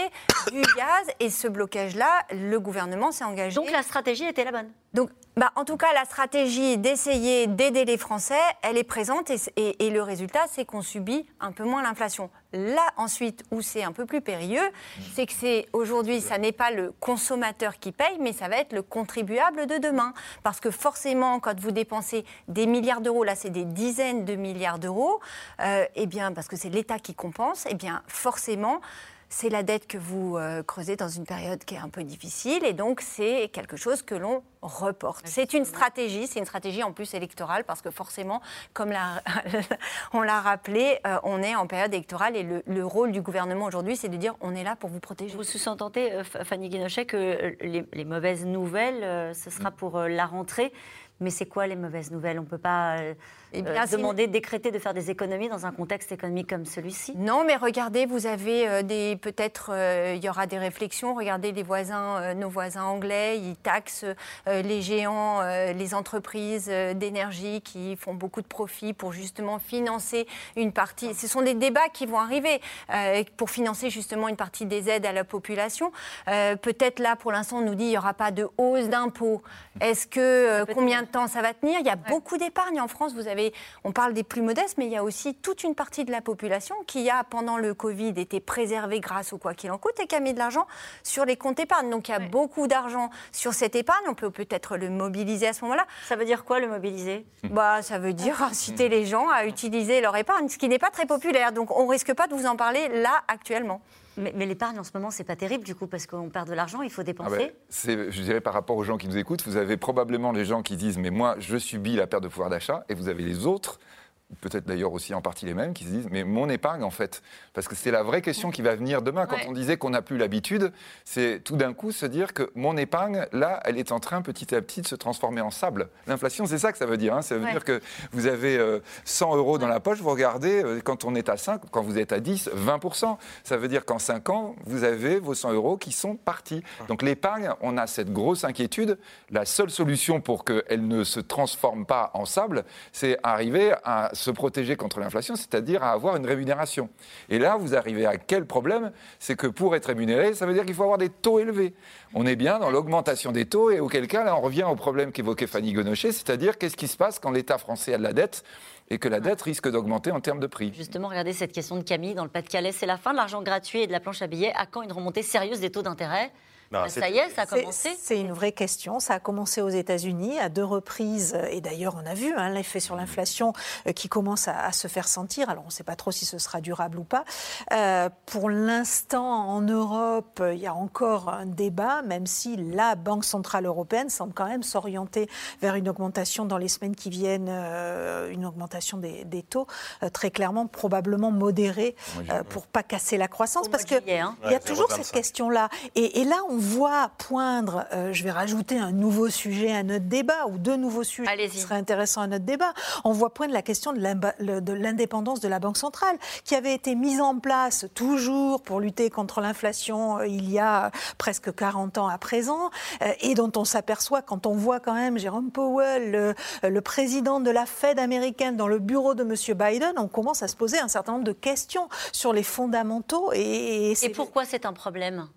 du gaz, et ce blocage-là, le gouvernement s'est engagé. Donc la stratégie était la bonne? Donc, bah, en tout cas, la stratégie d'essayer d'aider les Français, elle est présente et, le résultat, c'est qu'on subit un peu moins l'inflation. Là, ensuite, où c'est un peu plus périlleux, c'est que c'est aujourd'hui, ça n'est pas le consommateur qui paye, mais ça va être le contribuable de demain. Parce que forcément, quand vous dépensez des milliards d'euros, là, c'est des dizaines de milliards d'euros, euh, eh parce que c'est l'État qui compense, eh bien, forcément, c'est la dette que vous euh, creusez dans une période qui est un peu difficile et donc c'est quelque chose que l'on reporte. C'est une stratégie, c'est une stratégie en plus électorale parce que forcément, comme on l'a rappelé, euh, on est en période électorale et le, rôle du gouvernement aujourd'hui, c'est de dire on est là pour vous protéger. Vous sous-entendez, euh, Fanny Guinochet, que les, mauvaises nouvelles, ce sera pour la rentrée. Mais c'est quoi les mauvaises nouvelles? On ne peut pas euh, eh euh, demander, décréter de faire des économies dans un contexte économique comme celui-ci? Non, mais regardez, vous avez euh, des. Peut-être il y aura des réflexions. Regardez les voisins, nos voisins anglais, ils taxent les géants, les entreprises d'énergie qui font beaucoup de profits pour justement financer une partie. Ce sont des débats qui vont arriver pour financer justement une partie des aides à la population. peut-être là, pour l'instant, on nous dit qu'il n'y aura pas de hausse d'impôts. Est-ce que combien temps ça va tenir. Il y a beaucoup d'épargne en France. Vous avez, on parle des plus modestes, mais il y a aussi toute une partie de la population qui a, pendant le Covid, été préservée grâce au quoi qu'il en coûte et qui a mis de l'argent sur les comptes épargne. Donc il y a beaucoup d'argent sur cette épargne. On peut peut-être le mobiliser à ce moment-là. Ça veut dire quoi le mobiliser? Bah, ça veut dire inciter les gens à utiliser leur épargne, ce qui n'est pas très populaire. Donc on risque pas de vous en parler là actuellement. Mais, l'épargne en ce moment, c'est pas terrible du coup, parce qu'on perd de l'argent, il faut dépenser. Ah ben, je dirais par rapport aux gens qui nous écoutent, vous avez probablement les gens qui disent Mais moi, je subis la perte de pouvoir d'achat, et vous avez les autres peut-être d'ailleurs aussi en partie les mêmes, qui se disent mais mon épargne en fait, parce que c'est la vraie question qui va venir demain. Quand on disait qu'on n'a plus l'habitude, c'est tout d'un coup se dire que mon épargne, là, elle est en train petit à petit de se transformer en sable. L'inflation, c'est ça que ça veut dire. Hein. Ça veut dire que vous avez 100 euh, euros dans la poche, vous regardez, euh, quand on est à 5, quand vous êtes à 10, 20%. Ça veut dire qu'en 5 ans, vous avez vos 100 euros qui sont partis. Donc l'épargne, on a cette grosse inquiétude. La seule solution pour qu'elle ne se transforme pas en sable, c'est arriver à se protéger contre l'inflation, c'est-à-dire à avoir une rémunération. Et là, vous arrivez à quel problème? C'est que pour être rémunéré, ça veut dire qu'il faut avoir des taux élevés. On est bien dans l'augmentation des taux et auquel cas, là, on revient au problème qu'évoquait Fanny Gonochet, c'est-à-dire qu'est-ce qui se passe quand l'État français a de la dette et que la dette risque d'augmenter en termes de prix? Justement, regardez cette question de Camille dans le Pas-de-Calais. C'est la fin de l'argent gratuit et de la planche à billets. À quand une remontée sérieuse des taux d'intérêt? Bah, ça y est, ça a commencé. C'est une vraie question. Ça a commencé aux États-Unis à deux reprises. Et d'ailleurs, on a vu hein, l'effet sur l'inflation euh, qui commence à, se faire sentir. Alors, on ne sait pas trop si ce sera durable ou pas. Euh, pour l'instant, en Europe, il y a encore un débat, même si la Banque Centrale Européenne semble quand même s'orienter vers une augmentation dans les semaines qui viennent, euh, une augmentation des, taux, très clairement, probablement modérée, pour pas casser la croissance. Parce qu'il hein. y a toujours cette question-là. Et, et là, on on voit poindre, euh, je vais rajouter un nouveau sujet à notre débat, ou deux nouveaux sujets qui seraient intéressants à notre débat, on voit poindre la question de l'indépendance de la Banque centrale, qui avait été mise en place toujours pour lutter contre l'inflation euh, il y a presque 40 ans à présent, euh, et dont on s'aperçoit quand on voit quand même Jérôme Powell, le, président de la Fed américaine, dans le bureau de M. Biden, on commence à se poser un certain nombre de questions sur les fondamentaux. Et, et pourquoi c'est un problème?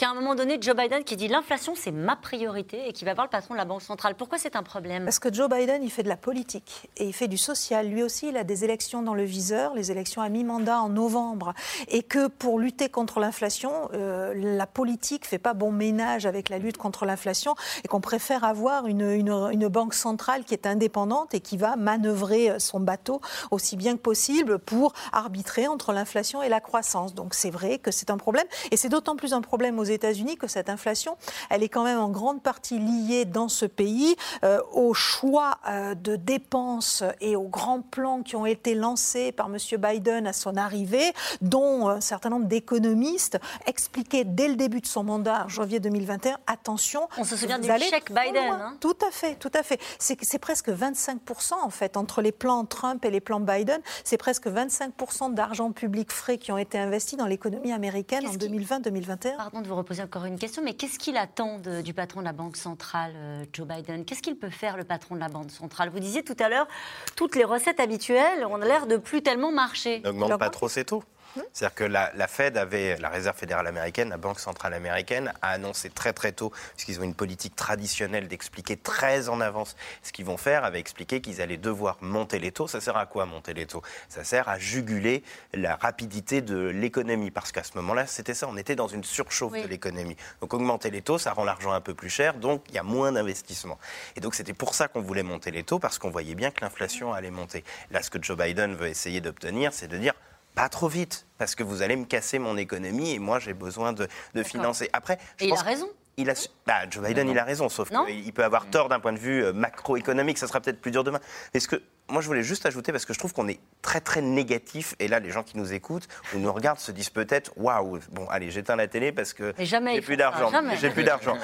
Qu'à un moment donné, Joe Biden qui dit l'inflation, c'est ma priorité et qui va voir le patron de la Banque centrale. Pourquoi c'est un problème? Parce que Joe Biden, il fait de la politique et il fait du social. Lui aussi, il a des élections dans le viseur, les élections à mi-mandat en novembre. Et que pour lutter contre l'inflation, euh, la politique fait pas bon ménage avec la lutte contre l'inflation et qu'on préfère avoir une, une, banque centrale qui est indépendante et qui va manœuvrer son bateau aussi bien que possible pour arbitrer entre l'inflation et la croissance. Donc c'est vrai que c'est un problème et c'est d'autant plus un problème aux États-Unis que cette inflation, elle est quand même en grande partie liée dans ce pays euh, au choix euh, de dépenses et aux grands plans qui ont été lancés par M. Biden à son arrivée, dont un certain nombre d'économistes expliquaient dès le début de son mandat, en janvier 2021, attention. On se souvient du chèque Biden. Hein. tout à fait, tout à fait. C'est presque 25% en fait entre les plans Trump et les plans Biden. C'est presque 25% d'argent public frais qui ont été investis dans l'économie américaine en 2020-2021. Pardon de vous reposer encore une question, mais qu'est-ce qu'il attend du patron de la Banque centrale, euh, Joe Biden? Qu'est-ce qu'il peut faire, le patron de la Banque centrale? Vous disiez tout à l'heure, toutes les recettes habituelles ont l'air de plus tellement marcher. N'augmente pas trop ses taux. C'est-à-dire que la, Fed avait, la Réserve fédérale américaine, la Banque centrale américaine, a annoncé très très tôt, puisqu'ils ont une politique traditionnelle d'expliquer très en avance ce qu'ils vont faire, avait expliqué qu'ils allaient devoir monter les taux. Ça sert à quoi monter les taux? Ça sert à juguler la rapidité de l'économie, parce qu'à ce moment-là, c'était ça, on était dans une surchauffe de l'économie. Donc augmenter les taux, ça rend l'argent un peu plus cher, donc il y a moins d'investissement. Et donc c'était pour ça qu'on voulait monter les taux, parce qu'on voyait bien que l'inflation allait monter. Là, ce que Joe Biden veut essayer d'obtenir, c'est de dire pas trop vite, parce que vous allez me casser mon économie et moi j'ai besoin de, financer. Après, je et il a raison. Il a, bah, Joe Biden, il a raison, sauf qu'il peut avoir tort d'un point de vue euh, macroéconomique. Ça sera peut-être plus dur demain. Est-ce que moi, je voulais juste ajouter parce que je trouve qu'on est très très négatif. Et là, les gens qui nous écoutent ou nous regardent se disent peut-être waouh, bon, allez, j'éteins la télé parce que j'ai plus d'argent. J'ai plus d'argent.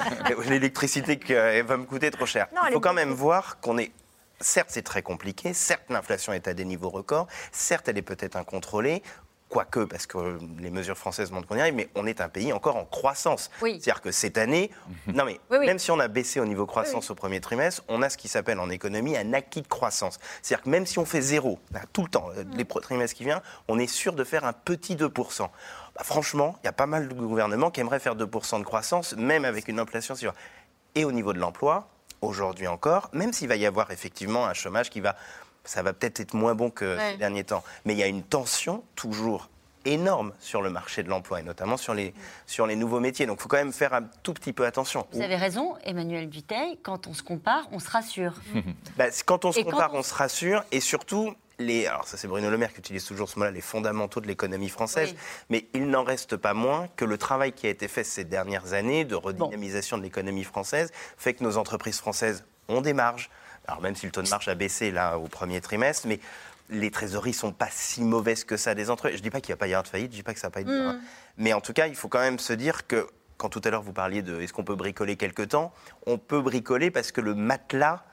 L'électricité va me coûter trop cher. il faut quand même voir qu'on est Certes, c'est très compliqué. Certes, l'inflation est à des niveaux records. Certes, elle est peut-être incontrôlée. Quoique, parce que les mesures françaises montrent qu'on y arrive, mais on est un pays encore en croissance. C'est-à-dire que cette année, mhm. non mais même si on a baissé au niveau croissance au premier trimestre, on a ce qui s'appelle en économie un acquis de croissance. C'est-à-dire que même si on fait zéro, tout le temps, euh, les trimestres qui viennent, on est sûr de faire un petit 2%. Bah, franchement, il y a pas mal de gouvernements qui aimeraient faire 2% de croissance, même avec une inflation sur. Et au niveau de l'emploi, aujourd'hui encore, même s'il va y avoir effectivement un chômage qui va, ça va peut-être être moins bon que ces derniers temps, mais il y a une tension toujours énorme sur le marché de l'emploi et notamment sur les, sur les nouveaux métiers. Donc il faut quand même faire un tout petit peu attention. Vous avez raison, Emmanuel Duteil, quand on se compare, on se rassure. bah, quand on se compare, on... se rassure et surtout, les, alors ça c'est Bruno Le Maire qui utilise toujours ce mot-là, les fondamentaux de l'économie française, mais il n'en reste pas moins que le travail qui a été fait ces dernières années de redynamisation de l'économie française fait que nos entreprises françaises ont des marges. Alors même si le taux de marge a baissé là au premier trimestre, mais les trésoreries sont pas si mauvaises que ça des entreprises. Je dis pas qu'il n'y a pas y avoir de faillite, je dis pas que ça va pas être mm. mais en tout cas, il faut quand même se dire que quand tout à l'heure vous parliez de est-ce qu'on peut bricoler quelque temps, on peut bricoler parce que le matelas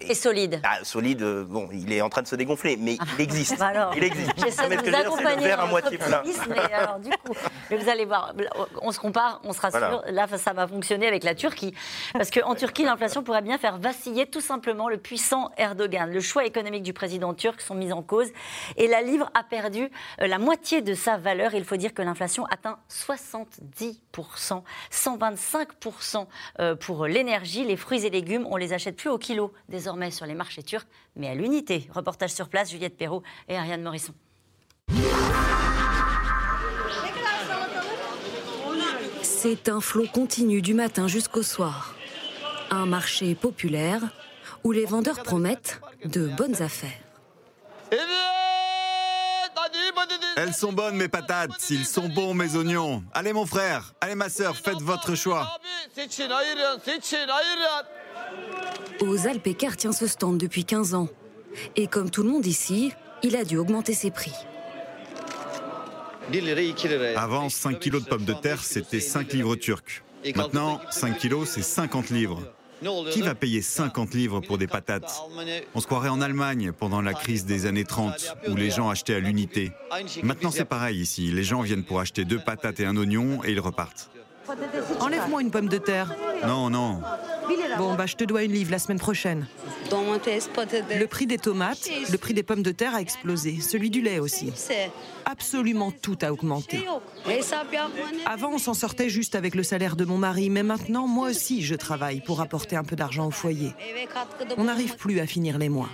et solide. Ah, solide, euh, bon, il est en train de se dégonfler, mais il existe. Bah alors, il existe. J'essaie de vous accompagner à moitié plein. Mais alors, du coup, vous allez voir, on se compare, on se rassure. Là, ça va fonctionner avec la Turquie. Parce qu'en Turquie, l'inflation pourrait bien faire vaciller tout simplement le puissant Erdogan. Le choix économique du président turc sont mis en cause. Et la livre a perdu euh, la moitié de sa valeur. Il faut dire que l'inflation atteint 70%, 125% euh, pour l'énergie. Les fruits et légumes, on les achète plus au kilo désormais sur les marchés turcs, mais à l'unité. Reportage sur place, Juliette Perrault et Ariane Morisson. C'est un flot continu du matin jusqu'au soir. Un marché populaire où les vendeurs promettent de bonnes affaires. Elles sont bonnes mes patates, ils sont bons mes oignons. Allez mon frère, allez ma soeur, faites votre choix. Aux Alpes, tient ce stand depuis 15 ans. Et comme tout le monde ici, il a dû augmenter ses prix. Avant, 5 kilos de pommes de terre, c'était 5 livres turcs. Maintenant, 5 kilos, c'est 50 livres. Qui va payer 50 livres pour des patates? On se croirait en Allemagne pendant la crise des années 30, où les gens achetaient à l'unité. Maintenant, c'est pareil ici. Les gens viennent pour acheter deux patates et un oignon et ils repartent. Enlève-moi une pomme de terre. Non, non. Bon, bah, je te dois une livre la semaine prochaine. Le prix des tomates, le prix des pommes de terre a explosé, celui du lait aussi. Absolument tout a augmenté. Avant, on s'en sortait juste avec le salaire de mon mari, mais maintenant, moi aussi, je travaille pour apporter un peu d'argent au foyer. On n'arrive plus à finir les mois.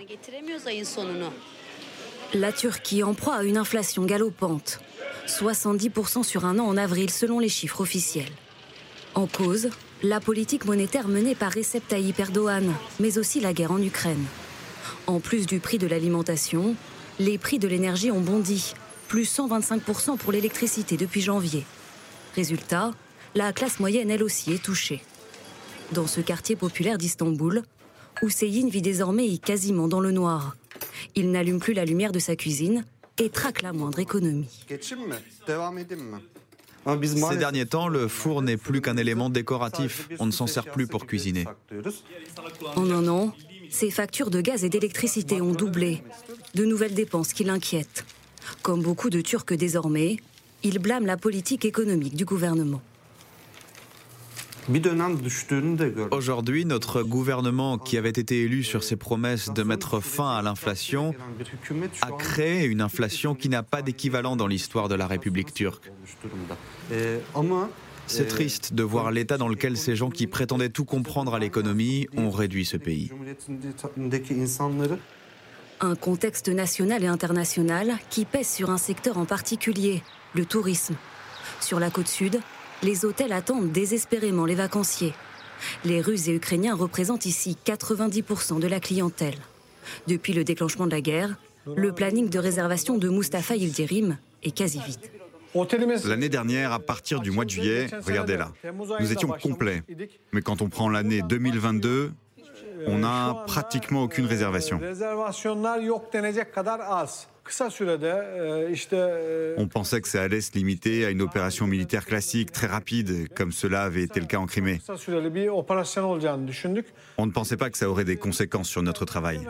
La Turquie en proie à une inflation galopante. 70% sur un an en avril selon les chiffres officiels. En cause, la politique monétaire menée par Recep Tayyip Erdogan, mais aussi la guerre en Ukraine. En plus du prix de l'alimentation, les prix de l'énergie ont bondi, plus 125% pour l'électricité depuis janvier. Résultat, la classe moyenne elle aussi est touchée. Dans ce quartier populaire d'Istanbul, Hussein vit désormais quasiment dans le noir. Il n'allume plus la lumière de sa cuisine et traque la moindre économie. Ces derniers temps, le four n'est plus qu'un élément décoratif. On ne s'en sert plus pour cuisiner. En un an, ses factures de gaz et d'électricité ont doublé. De nouvelles dépenses qui l'inquiètent. Comme beaucoup de Turcs désormais, il blâme la politique économique du gouvernement. Aujourd'hui, notre gouvernement, qui avait été élu sur ses promesses de mettre fin à l'inflation, a créé une inflation qui n'a pas d'équivalent dans l'histoire de la République turque. C'est triste de voir l'état dans lequel ces gens qui prétendaient tout comprendre à l'économie ont réduit ce pays. Un contexte national et international qui pèse sur un secteur en particulier, le tourisme. Sur la côte sud, les hôtels attendent désespérément les vacanciers. Les Russes et Ukrainiens représentent ici 90% de la clientèle. Depuis le déclenchement de la guerre, le planning de réservation de Mustafa Yildirim est quasi vide. L'année dernière, à partir du mois de juillet, regardez là, nous étions complets. Mais quand on prend l'année 2022, on n'a pratiquement aucune réservation. On pensait que ça allait se limiter à une opération militaire classique, très rapide, comme cela avait été le cas en Crimée. On ne pensait pas que ça aurait des conséquences sur notre travail.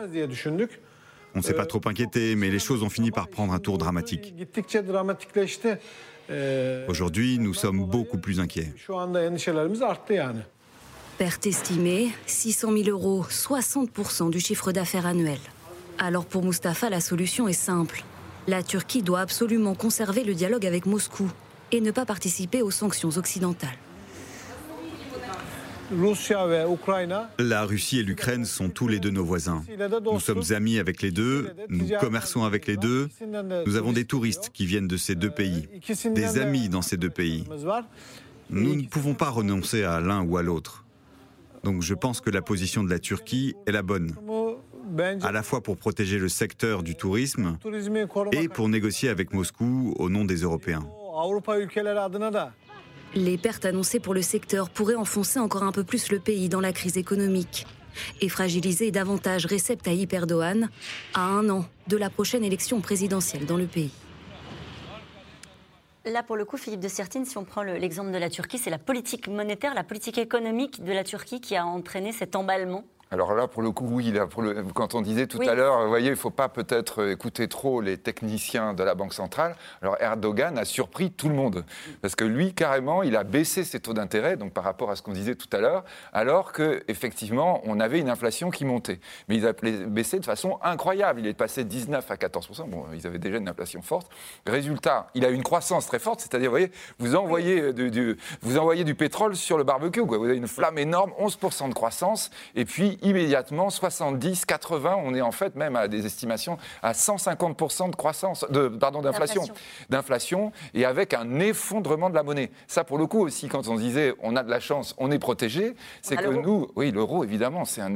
On ne s'est pas trop inquiété, mais les choses ont fini par prendre un tour dramatique. Aujourd'hui, nous sommes beaucoup plus inquiets. Perte estimée, 600 000 euros, 60% du chiffre d'affaires annuel. Alors pour Mustapha, la solution est simple. La Turquie doit absolument conserver le dialogue avec Moscou et ne pas participer aux sanctions occidentales. La Russie et l'Ukraine sont tous les deux nos voisins. Nous sommes amis avec les deux, nous commerçons avec les deux, nous avons des touristes qui viennent de ces deux pays, des amis dans ces deux pays. Nous ne pouvons pas renoncer à l'un ou à l'autre. Donc je pense que la position de la Turquie est la bonne. À la fois pour protéger le secteur du tourisme et pour négocier avec Moscou au nom des Européens. Les pertes annoncées pour le secteur pourraient enfoncer encore un peu plus le pays dans la crise économique et fragiliser davantage Recep Tayyip Erdogan à un an de la prochaine élection présidentielle dans le pays. Là, pour le coup, Philippe de Sertine, si on prend l'exemple de la Turquie, c'est la politique monétaire, la politique économique de la Turquie qui a entraîné cet emballement alors là, pour le coup, oui, quand on disait tout à l'heure, vous voyez, il ne faut pas peut-être écouter trop les techniciens de la Banque centrale. Alors Erdogan a surpris tout le monde, parce que lui, carrément, il a baissé ses taux d'intérêt, donc par rapport à ce qu'on disait tout à l'heure, alors qu'effectivement, on avait une inflation qui montait. Mais il a baissé de façon incroyable. Il est passé de 19 à 14 Bon, ils avaient déjà une inflation forte. Résultat, il a une croissance très forte, c'est-à-dire, vous voyez, vous envoyez du, vous envoyez du pétrole sur le barbecue, quoi. vous avez une flamme énorme, 11% de croissance, et puis immédiatement 70, 80, on est en fait même à des estimations à 150% de croissance, de, pardon, d'inflation, d'inflation, et avec un effondrement de la monnaie. Ça, pour le coup aussi, quand on disait on a de la chance, on est protégé, c'est que nous, oui, l'euro évidemment, c'est un,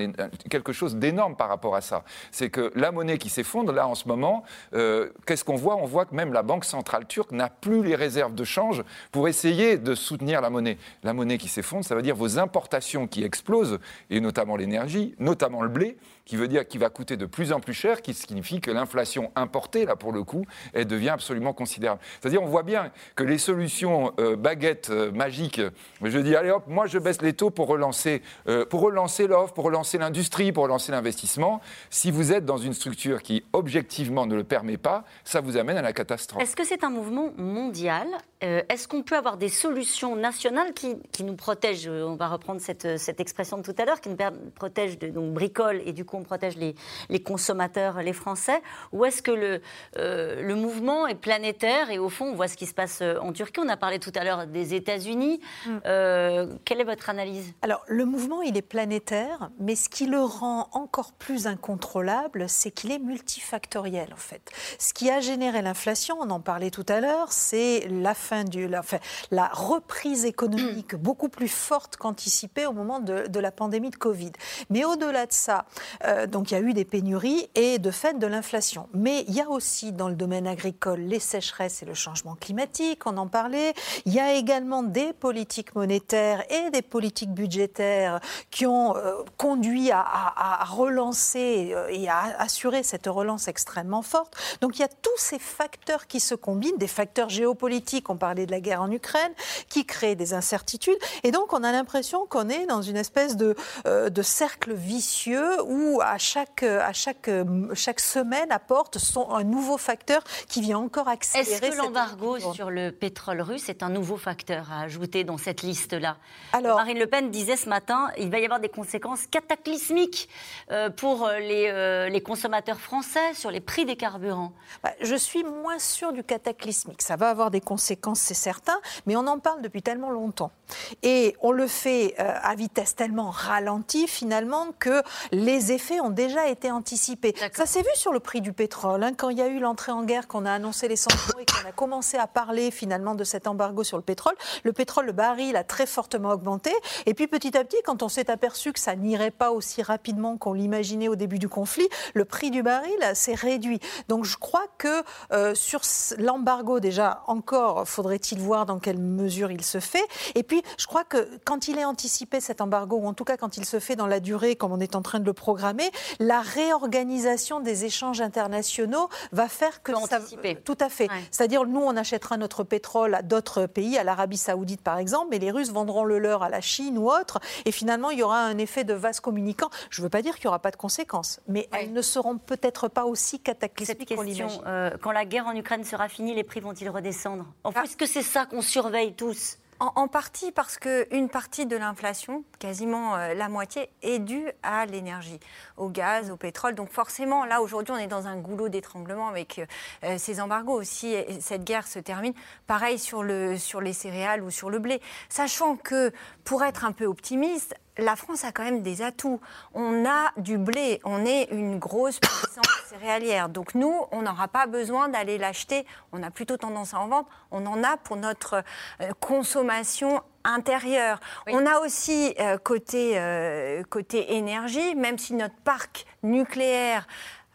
quelque chose d'énorme par rapport à ça. C'est que la monnaie qui s'effondre là en ce moment, euh, qu'est-ce qu'on voit? On voit que même la banque centrale turque n'a plus les réserves de change pour essayer de soutenir la monnaie. La monnaie qui s'effondre, ça veut dire vos importations qui explosent, et notamment l'énergie notamment le blé, qui veut dire qu'il va coûter de plus en plus cher, qui signifie que l'inflation importée, là pour le coup, elle devient absolument considérable. C'est-à-dire, on voit bien que les solutions euh, baguettes euh, magiques, je dis, allez hop, moi je baisse les taux pour relancer, euh, pour relancer l'offre, pour relancer l'industrie, pour relancer l'investissement. Si vous êtes dans une structure qui objectivement ne le permet pas, ça vous amène à la catastrophe. Est-ce que c'est un mouvement mondial? Est-ce qu'on peut avoir des solutions nationales qui, nous protègent? On va reprendre cette, cette expression de tout à l'heure, qui nous protègent de donc, bricole et du coup on protège les, consommateurs, les Français Ou est-ce que le, euh, le mouvement est planétaire et au fond, on voit ce qui se passe euh, en Turquie? On a parlé tout à l'heure des États-Unis. Mm. Euh, quelle est votre analyse? Alors, le mouvement, il est planétaire, mais ce qui le rend encore plus incontrôlable, c'est qu'il est multifactoriel, en fait. Ce qui a généré l'inflation, on en parlait tout à l'heure, c'est la fin du, la, la reprise économique beaucoup plus forte qu'anticipée au moment de, de, la pandémie de Covid. Mais au-delà de ça, euh, donc il y a eu des pénuries et de fait de l'inflation. Mais il y a aussi dans le domaine agricole les sécheresses et le changement climatique, on en parlait. Il y a également des politiques monétaires et des politiques budgétaires qui ont euh, conduit à, relancer euh, et à assurer cette relance extrêmement forte. Donc il y a tous ces facteurs qui se combinent, des facteurs géopolitiques, on parlait de la guerre en Ukraine, qui créent des incertitudes. Et donc on a l'impression qu'on est dans une espèce de, de cercle vicieux où à chaque, à chaque, chaque semaine apporte son, un nouveau facteur qui vient encore accélérer. Est-ce que l'embargo sur le pétrole russe est un nouveau facteur à ajouter dans cette liste-là Alors, Marine Le Pen disait ce matin il va y avoir des conséquences cataclysmiques euh, pour les, euh, les, consommateurs français sur les prix des carburants. Bah, je suis moins sûre du cataclysmique. Ça va avoir des conséquences, c'est certain, mais on en parle depuis tellement longtemps. Et on le fait euh, à vitesse tellement ralentie finalement que les effets ont déjà été anticipés. Ça s'est vu sur le prix du pétrole. Hein, quand il y a eu l'entrée en guerre, qu'on a annoncé les sanctions et qu'on a commencé à parler finalement de cet embargo sur le pétrole, le pétrole, le baril a très fortement augmenté. Et puis petit à petit, quand on s'est aperçu que ça n'irait pas aussi rapidement qu'on l'imaginait au début du conflit, le prix du baril s'est réduit. Donc je crois que euh, sur l'embargo, déjà, encore faudrait-il voir dans quelle mesure il se fait. Et puis je crois que quand il est anticipé cet embargo, ou en tout cas quand il se fait dans la durée, comme on est en train de le programmer, la réorganisation des échanges internationaux va faire que ça... Tout à fait. C'est-à-dire, nous, on achètera notre pétrole à d'autres pays, à l'Arabie Saoudite par exemple, mais les Russes vendront le leur à la Chine ou autre, et finalement, il y aura un effet de vase communicant. Je ne veux pas dire qu'il n'y aura pas de conséquences, mais elles ne seront peut-être pas aussi cataclysmiques qu'on l'imagine. Euh, quand la guerre en Ukraine sera finie, les prix vont-ils redescendre? En ah. est-ce que c'est ça qu'on surveille tous en, partie parce qu'une partie de l'inflation, quasiment euh, la moitié, est due à l'énergie, au gaz, au pétrole. Donc forcément, là aujourd'hui, on est dans un goulot d'étranglement avec euh, ces embargos. aussi. cette guerre se termine, pareil sur les céréales ou sur le blé. Sachant que, pour être un peu optimiste, la France a quand même des atouts. On a du blé, on est une grosse puissance céréalière. Donc nous, on n'aura pas besoin d'aller l'acheter. On a plutôt tendance à en vendre. On en a pour notre euh, consommation intérieure. On a aussi euh, côté, euh, côté énergie, même si notre parc nucléaire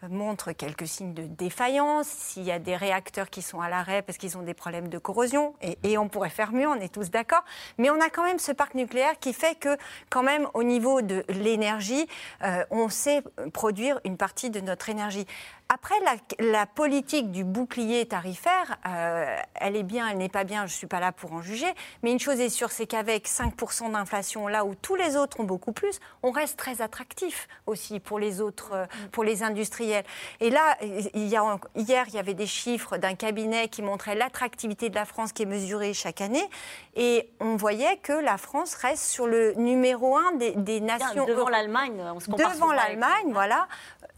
montre quelques signes de défaillance, s'il y a des réacteurs qui sont à l'arrêt parce qu'ils ont des problèmes de corrosion, et, on pourrait faire mieux, on est tous d'accord, mais on a quand même ce parc nucléaire qui fait que quand même au niveau de l'énergie, euh, on sait produire une partie de notre énergie. Après, la, politique du bouclier tarifaire, euh, elle est bien, elle n'est pas bien, je ne suis pas là pour en juger. Mais une chose est sûre, c'est qu'avec 5% d'inflation, là où tous les autres ont beaucoup plus, on reste très attractif aussi pour les autres, euh, pour les industriels. Et là, il y a, hier, il y avait des chiffres d'un cabinet qui montraient l'attractivité de la France qui est mesurée chaque année. Et on voyait que la France reste sur le numéro un des, nations. Devant l'Allemagne, on se compare Devant l'Allemagne, voilà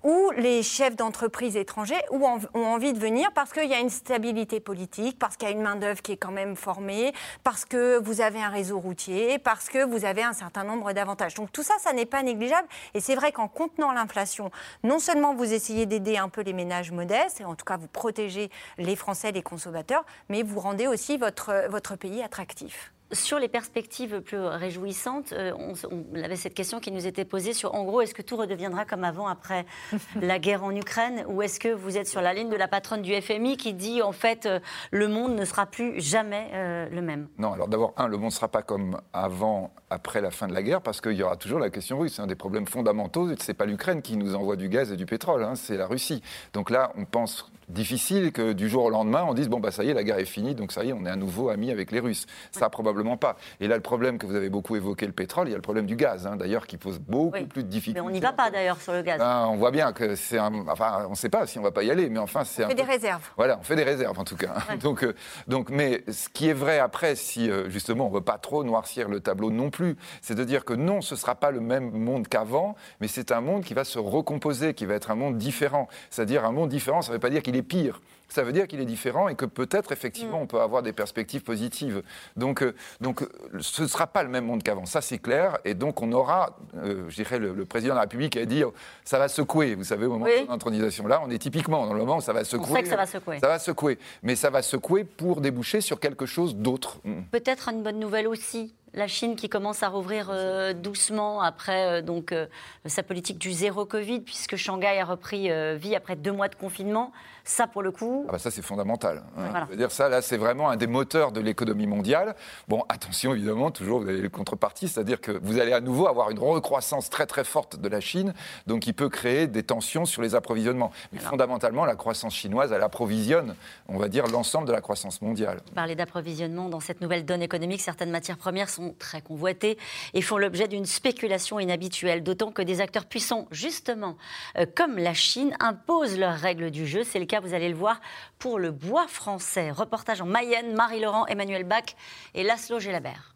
où les chefs d'entreprise étrangers ont envie de venir parce qu'il y a une stabilité politique, parce qu'il y a une main-d'œuvre qui est quand même formée, parce que vous avez un réseau routier, parce que vous avez un certain nombre d'avantages. Donc tout ça, ça n'est pas négligeable. Et c'est vrai qu'en contenant l'inflation, non seulement vous essayez d'aider un peu les ménages modestes, et en tout cas vous protégez les Français, les consommateurs, mais vous rendez aussi votre, votre pays attractif. Sur les perspectives plus réjouissantes, euh, on, avait cette question qui nous était posée sur, en gros, est-ce que tout redeviendra comme avant après la guerre en Ukraine Ou est-ce que vous êtes sur la ligne de la patronne du FMI qui dit, en fait, euh, le monde ne sera plus jamais euh, le même? Non, alors d'abord, un, le monde ne sera pas comme avant, après la fin de la guerre, parce qu'il y aura toujours la question russe. Un des problèmes fondamentaux, ce n'est pas l'Ukraine qui nous envoie du gaz et du pétrole, hein, c'est la Russie. Donc là, on pense difficile que du jour au lendemain, on dise bon bah ça y est, la guerre est finie, donc ça y est, on est à nouveau amis avec les Russes. Ça probablement pas. Et là, le problème que vous avez beaucoup évoqué, le pétrole, il y a le problème du gaz, hein, d'ailleurs, qui pose beaucoup plus de difficultés. Mais on n'y va pas d'ailleurs sur le gaz. Ben, on voit bien que c'est un, enfin, on ne sait pas si on va pas y aller, mais enfin c'est. On fait des réserves. Voilà, on fait des réserves en tout cas. donc, euh, donc, mais ce qui est vrai après, si euh, justement on veut pas trop noircir le tableau non plus, c'est de dire que non, ce sera pas le même monde qu'avant, mais c'est un monde qui va se recomposer, qui va être un monde différent. C'est-à-dire un monde différent, ça ne veut pas dire qu'il est pire ça veut dire qu'il est différent et que peut-être effectivement mm. on peut avoir des perspectives positives. Donc, euh, donc euh, ce ne sera pas le même monde qu'avant, ça c'est clair. Et donc on aura, euh, je dirais, le, président de la République a dit ça va secouer. Vous savez, au moment de l'intronisation, là, on est typiquement dans le moment où ça va secouer. On sait que ça va secouer. Ça va secouer, mais ça va secouer pour déboucher sur quelque chose d'autre. Mm. Peut-être une bonne nouvelle aussi la Chine qui commence à rouvrir euh, doucement après euh, donc, euh, sa politique du zéro Covid, puisque Shanghai a repris vie après deux mois de confinement. Ça, pour le coup. Ah bah ça, c'est fondamental. Hein. dire, ça, là, c'est vraiment un des moteurs de l'économie mondiale. Bon, attention, évidemment, toujours, vous avez les contreparties, c'est-à-dire que vous allez à nouveau avoir une recroissance très, très forte de la Chine, donc qui peut créer des tensions sur les approvisionnements. Mais fondamentalement, la croissance chinoise, elle approvisionne, on va dire, l'ensemble de la croissance mondiale. Parler d'approvisionnement dans cette nouvelle donne économique, certaines matières premières sont très convoités et font l'objet d'une spéculation inhabituelle, d'autant que des acteurs puissants, justement, euh, comme la Chine, imposent leurs règles du jeu. C'est le cas, vous allez le voir, pour le bois français. Reportage en Mayenne, Marie-Laurent, Emmanuel Bach et Laszlo Gelabert.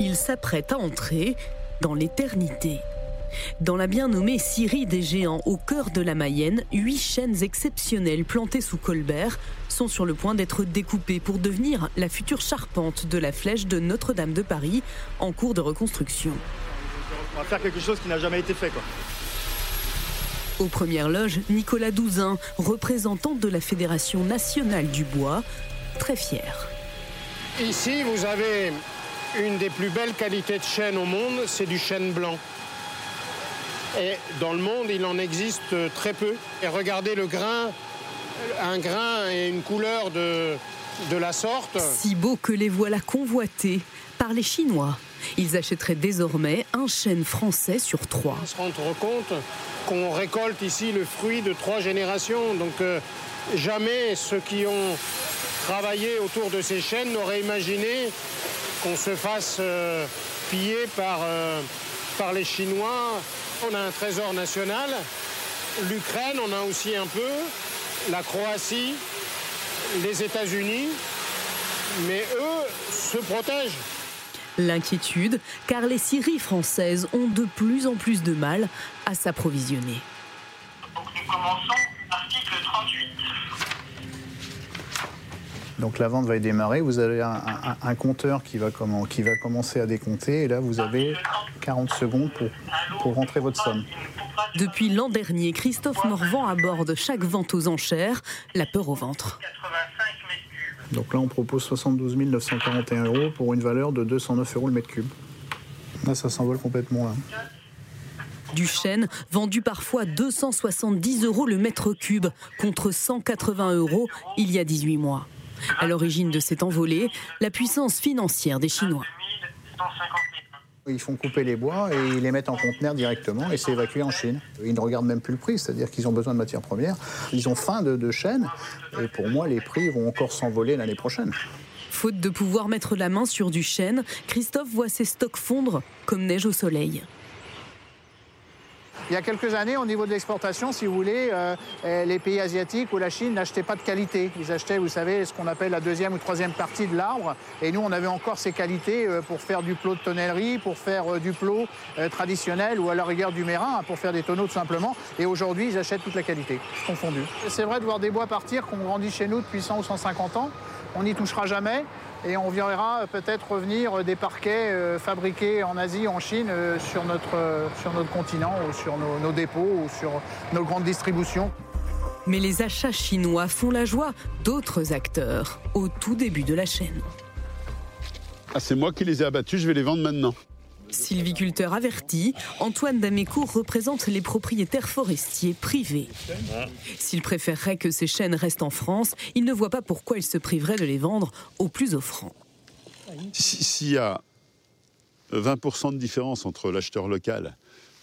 Il s'apprête à entrer dans l'éternité. Dans la bien nommée Syrie des géants, au cœur de la Mayenne, huit chaînes exceptionnelles plantées sous Colbert sont sur le point d'être découpées pour devenir la future charpente de la flèche de Notre-Dame de Paris en cours de reconstruction. On va faire quelque chose qui n'a jamais été fait. Quoi. Aux premières loges, Nicolas Douzin, représentant de la Fédération nationale du bois, très fier. Ici, vous avez une des plus belles qualités de chêne au monde, c'est du chêne blanc. Et dans le monde, il en existe très peu. Et regardez le grain, un grain et une couleur de, de la sorte. Si beau que les voilà convoités par les Chinois. Ils achèteraient désormais un chêne français sur trois. On se rend compte qu'on récolte ici le fruit de trois générations. Donc euh, jamais ceux qui ont travaillé autour de ces chênes n'auraient imaginé qu'on se fasse euh, piller par, euh, par les Chinois on a un trésor national. L'Ukraine, on a aussi un peu. La Croatie, les États-Unis. Mais eux se protègent. L'inquiétude, car les scieries françaises ont de plus en plus de mal à s'approvisionner. nous commençons Donc la vente va démarrer, vous avez un, compteur qui va, qui va, commencer à décompter et là vous avez 40 secondes pour, pour rentrer votre somme. Depuis l'an dernier, Christophe Morvan aborde chaque vente aux enchères, la peur au ventre. Donc là on propose 72 941 euros pour une valeur de 209 euros le mètre cube. Là ça s'envole complètement là. Du chêne, vendu parfois 270 euros le mètre cube, contre 180 euros il y a 18 mois. À l'origine de cette envolée, la puissance financière des Chinois. Ils font couper les bois et ils les mettent en conteneur directement et c'est évacué en Chine. Ils ne regardent même plus le prix, c'est-à-dire qu'ils ont besoin de matières premières. Ils ont faim de, de chêne et pour moi, les prix vont encore s'envoler l'année prochaine. Faute de pouvoir mettre la main sur du chêne, Christophe voit ses stocks fondre comme neige au soleil. Il y a quelques années, au niveau de l'exportation, si vous voulez, euh, euh, les pays asiatiques ou la Chine n'achetaient pas de qualité. Ils achetaient, vous savez, ce qu'on appelle la deuxième ou troisième partie de l'arbre. Et nous, on avait encore ces qualités euh, pour faire du plot de tonnellerie, pour faire du plot traditionnel ou à la rigueur du mérin, hein, pour faire des tonneaux tout simplement. Et aujourd'hui, ils achètent toute la qualité, confondue. C'est vrai de voir des bois partir qu'on grandit chez nous depuis 100 ou 150 ans. On n'y touchera jamais et on verra peut-être revenir des parquets euh, fabriqués en Asie, en Chine, euh, sur, notre, euh, sur notre continent, ou sur nos, dépôts, ou sur nos grandes distributions. Mais les achats chinois font la joie d'autres acteurs au tout début de la chaîne. Ah, c'est moi qui les ai abattus, je vais les vendre maintenant. Sylviculteur averti, Antoine Damécourt représente les propriétaires forestiers privés. S'il préférerait que ces chênes restent en France, il ne voit pas pourquoi il se priverait de les vendre au plus offrant. S'il y a 20% de différence entre l'acheteur local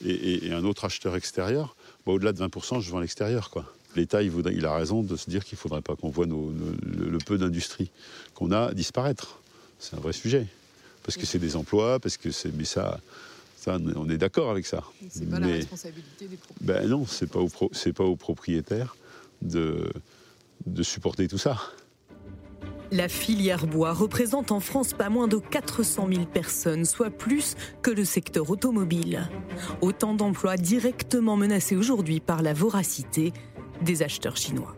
et, un autre acheteur extérieur, bah, au-delà de 20%, je vends l'extérieur. L'État, il, a raison de se dire qu'il ne faudrait pas qu'on voit le peu d'industrie qu'on a disparaître. C'est un vrai sujet parce que c'est des emplois, parce que c'est. Mais ça, ça, on est d'accord avec ça. C'est pas la responsabilité des propriétaires. Ben non, c'est pas, c'est pas aux propriétaires de, de supporter tout ça. La filière bois représente en France pas moins de 400 000 personnes, soit plus que le secteur automobile. Autant d'emplois directement menacés aujourd'hui par la voracité des acheteurs chinois.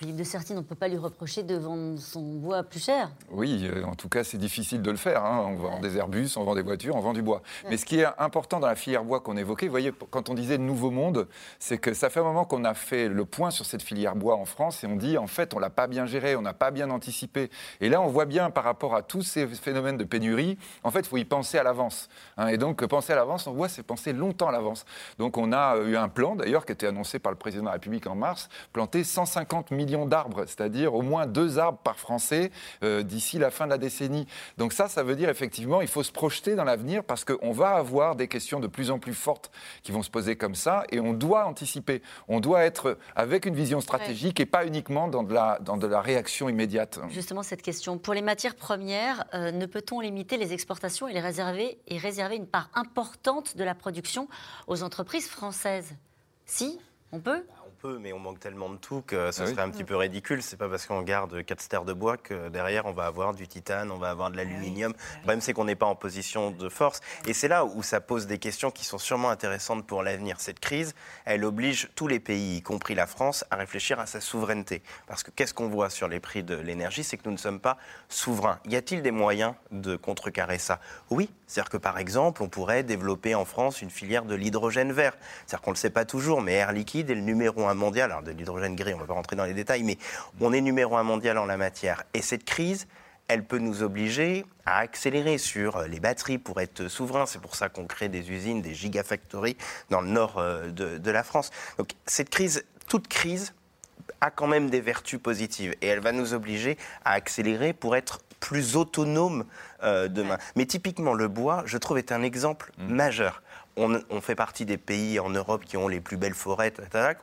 Philippe de Sertine, on ne peut pas lui reprocher de vendre son bois plus cher. Oui, euh, en tout cas, c'est difficile de le faire. Hein. On vend des Airbus, on vend des voitures, on vend du bois. Mais ce qui est important dans la filière bois qu'on évoquait, vous voyez, quand on disait nouveau monde, c'est que ça fait un moment qu'on a fait le point sur cette filière bois en France et on dit, en fait, on l'a pas bien géré, on n'a pas bien anticipé. Et là, on voit bien par rapport à tous ces phénomènes de pénurie, en fait, il faut y penser à l'avance. Hein. Et donc, penser à l'avance, on voit, c'est penser longtemps à l'avance. Donc, on a eu un plan, d'ailleurs, qui a été annoncé par le président de la République en mars, planter 150 millions d'arbres, c'est-à-dire dire au moins deux arbres par Français euh, d'ici la fin de la décennie. Donc ça, ça veut dire effectivement, il faut se projeter dans l'avenir parce qu'on va avoir des questions de plus en plus fortes qui vont se poser comme ça et on doit anticiper. On doit être avec une vision stratégique et pas uniquement dans de, la, dans de la réaction immédiate. Justement, cette question. Pour les matières premières, euh, ne peut-on limiter les exportations et les réserver et réserver une part importante de la production aux entreprises françaises? Si, on peut peut, mais on manque tellement de tout que ce ah serait un petit peu ridicule. C'est pas parce qu'on garde 4 stères de bois que derrière on va avoir du titane, on va avoir de l'aluminium. Le problème, c'est qu'on n'est pas en position de force. Et c'est là où ça pose des questions qui sont sûrement intéressantes pour l'avenir. Cette crise, elle oblige tous les pays, y compris la France, à réfléchir à sa souveraineté. Parce que qu'est-ce qu'on voit sur les prix de l'énergie? C'est que nous ne sommes pas souverains. Y a-t-il des moyens de contrecarrer ça? Oui. C'est-à-dire que par exemple, on pourrait développer en France une filière de l'hydrogène vert. C'est-à-dire qu'on ne le sait pas toujours, mais Air Liquide est le numéro un mondial, alors de l'hydrogène gris, on ne va pas rentrer dans les détails, mais on est numéro un mondial en la matière. Et cette crise, elle peut nous obliger à accélérer sur les batteries pour être souverains. C'est pour ça qu'on crée des usines, des gigafactories dans le nord euh, de, la France. Donc cette crise, toute crise, a quand même des vertus positives et elle va nous obliger à accélérer pour être plus autonome euh, demain. Mais typiquement, le bois, je trouve, est un exemple mmh. majeur on, fait partie des pays en Europe qui ont les plus belles forêts.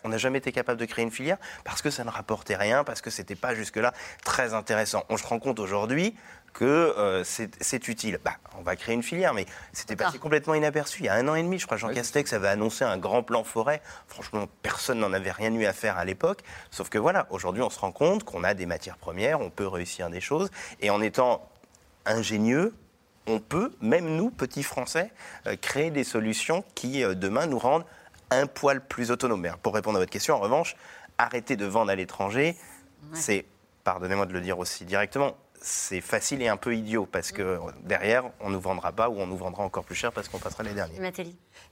On n'a jamais été capable de créer une filière parce que ça ne rapportait rien, parce que c'était pas jusque-là très intéressant. On se rend compte aujourd'hui que euh, c'est utile. Bah, on va créer une filière, mais c'était passé complètement inaperçu. Il y a un an et demi, je crois, Jean Castex avait annoncé un grand plan forêt. Franchement, personne n'en avait rien eu à faire à l'époque. Sauf que voilà, aujourd'hui, on se rend compte qu'on a des matières premières, on peut réussir des choses. Et en étant ingénieux, on peut, même nous, petits Français, euh, créer des solutions qui, euh, demain, nous rendent un poil plus autonomes. pour répondre à votre question, en revanche, arrêter de vendre à l'étranger, C'est, pardonnez-moi de le dire aussi directement, c'est facile et un peu idiot parce que derrière, on ne nous vendra pas ou on nous vendra encore plus cher parce qu'on passera les derniers.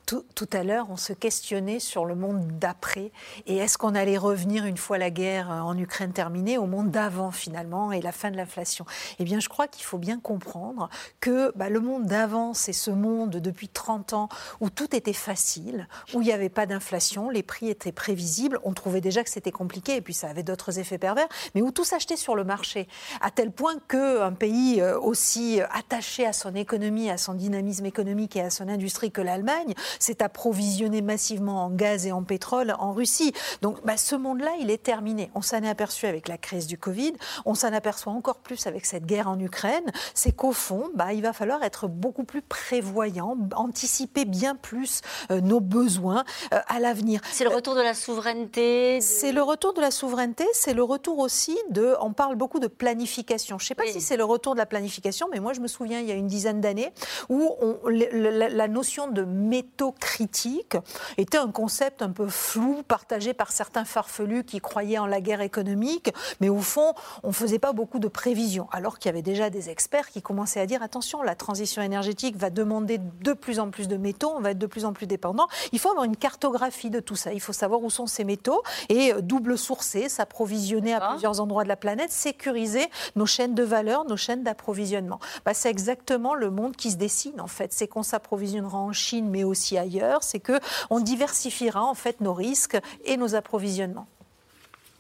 Tout, tout, à l'heure, on se questionnait sur le monde d'après. Et est-ce qu'on allait revenir une fois la guerre en Ukraine terminée au monde d'avant finalement et la fin de l'inflation? Eh bien, je crois qu'il faut bien comprendre que bah, le monde d'avant, c'est ce monde depuis 30 ans où tout était facile, où il n'y avait pas d'inflation, les prix étaient prévisibles, on trouvait déjà que c'était compliqué et puis ça avait d'autres effets pervers, mais où tout s'achetait sur le marché, à tel point qu'un pays euh, aussi attaché à son économie, à son dynamisme économique et à son industrie que l'Allemagne s'est approvisionné massivement en gaz et en pétrole en Russie. Donc bah, ce monde-là, il est terminé. On s'en est aperçu avec la crise du Covid, on s'en aperçoit encore plus avec cette guerre en Ukraine, c'est qu'au fond, bah, il va falloir être beaucoup plus prévoyant, anticiper bien plus euh, nos besoins euh, à l'avenir. C'est le retour de la souveraineté C'est le retour de la souveraineté, c'est le retour aussi de, on parle beaucoup de planification. Je ne sais pas si c'est le retour de la planification, mais moi je me souviens il y a une dizaine d'années où on, la, la, notion de métaux critiques était un concept un peu flou, partagé par certains farfelus qui croyaient en la guerre économique, mais au fond on ne faisait pas beaucoup de prévisions, alors qu'il y avait déjà des experts qui commençaient à dire attention, la transition énergétique va demander de plus en plus de métaux, on va être de plus en plus dépendant. Il faut avoir une cartographie de tout ça, il faut savoir où sont ces métaux et euh, double sourcer, s'approvisionner à ah. plusieurs endroits de la planète, sécuriser nos chaînes de valeur, nos chaînes d'approvisionnement. Bah, c'est exactement le monde qui se dessine en fait. C'est qu'on s'approvisionnera en Chine, mais aussi ailleurs. C'est que on diversifiera en fait nos risques et nos approvisionnements.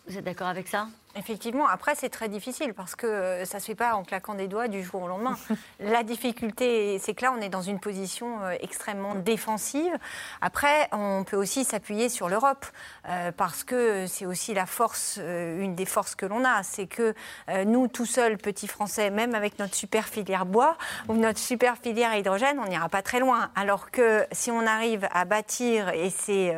Vous êtes d'accord avec ça? Effectivement, après c'est très difficile parce que euh, ça ne se fait pas en claquant des doigts du jour au lendemain. La difficulté, c'est que là on est dans une position euh, extrêmement défensive. Après, on peut aussi s'appuyer sur l'Europe euh, parce que c'est aussi la force, une des forces que l'on a, c'est que nous tout seuls, petits Français, même avec notre super filière bois ou notre super filière hydrogène, on n'ira pas très loin. Alors que si on arrive à bâtir, et c'est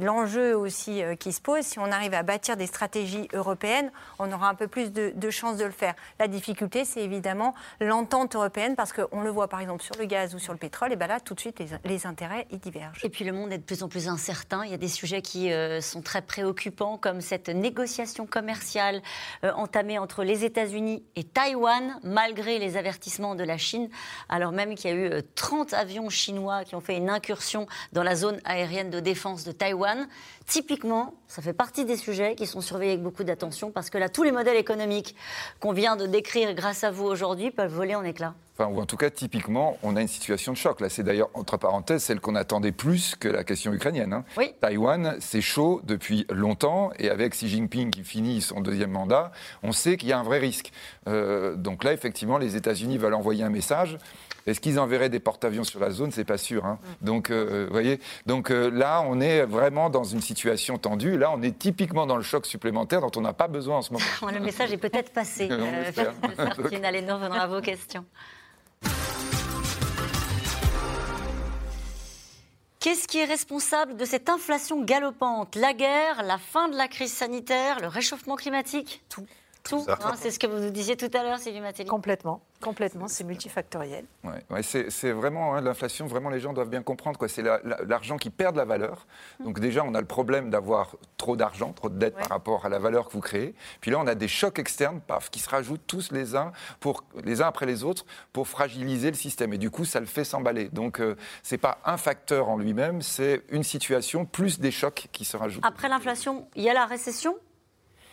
l'enjeu aussi qui se pose, si on arrive à bâtir des stratégies européennes on aura un peu plus de, chances de le faire. La difficulté, c'est évidemment l'entente européenne, parce qu'on le voit par exemple sur le gaz ou sur le pétrole, et bien là, tout de suite, les, intérêts, ils divergent. Et puis le monde est de plus en plus incertain. Il y a des sujets qui euh, sont très préoccupants, comme cette négociation commerciale euh, entamée entre les États-Unis et Taïwan, malgré les avertissements de la Chine, alors même qu'il y a eu 30 euh, avions chinois qui ont fait une incursion dans la zone aérienne de défense de Taïwan. Typiquement, ça fait partie des sujets qui sont surveillés avec beaucoup d'attention parce que là, tous les modèles économiques qu'on vient de décrire grâce à vous aujourd'hui peuvent voler en éclats. Enfin, ou en tout cas, typiquement, on a une situation de choc. Là, c'est d'ailleurs, entre parenthèses, celle qu'on attendait plus que la question ukrainienne. Hein. Oui. Taïwan, c'est chaud depuis longtemps, et avec Xi Jinping qui finit son deuxième mandat, on sait qu'il y a un vrai risque. Euh, donc là, effectivement, les États-Unis veulent envoyer un message. Est-ce qu'ils enverraient des porte-avions sur la zone? C'est pas sûr. Hein. Mm. Donc, euh, voyez? Donc euh, là, on est vraiment dans une situation tendue. Là, on est typiquement dans le choc supplémentaire dont on n'a pas besoin en ce moment. le message est peut-être passé. euh, allez, nous revenons à vos questions. Qu'est-ce qui est responsable de cette inflation galopante? La guerre, la fin de la crise sanitaire, le réchauffement climatique? Tout. Tout, hein, c'est ce que vous nous disiez tout à l'heure, Sylvie Matéli. Complètement. Complètement, c'est multifactoriel. Ouais, c'est vraiment hein, l'inflation, vraiment les gens doivent bien comprendre. C'est l'argent qui perd de la valeur. Mmh. Donc déjà, on a le problème d'avoir trop d'argent, trop de dettes par rapport à la valeur que vous créez. Puis là, on a des chocs externes, paf, qui se rajoutent tous les uns, pour, les uns après les autres pour fragiliser le système. Et du coup, ça le fait s'emballer. Donc euh, ce n'est pas un facteur en lui-même, c'est une situation plus des chocs qui se rajoutent. Après l'inflation, il y a la récession?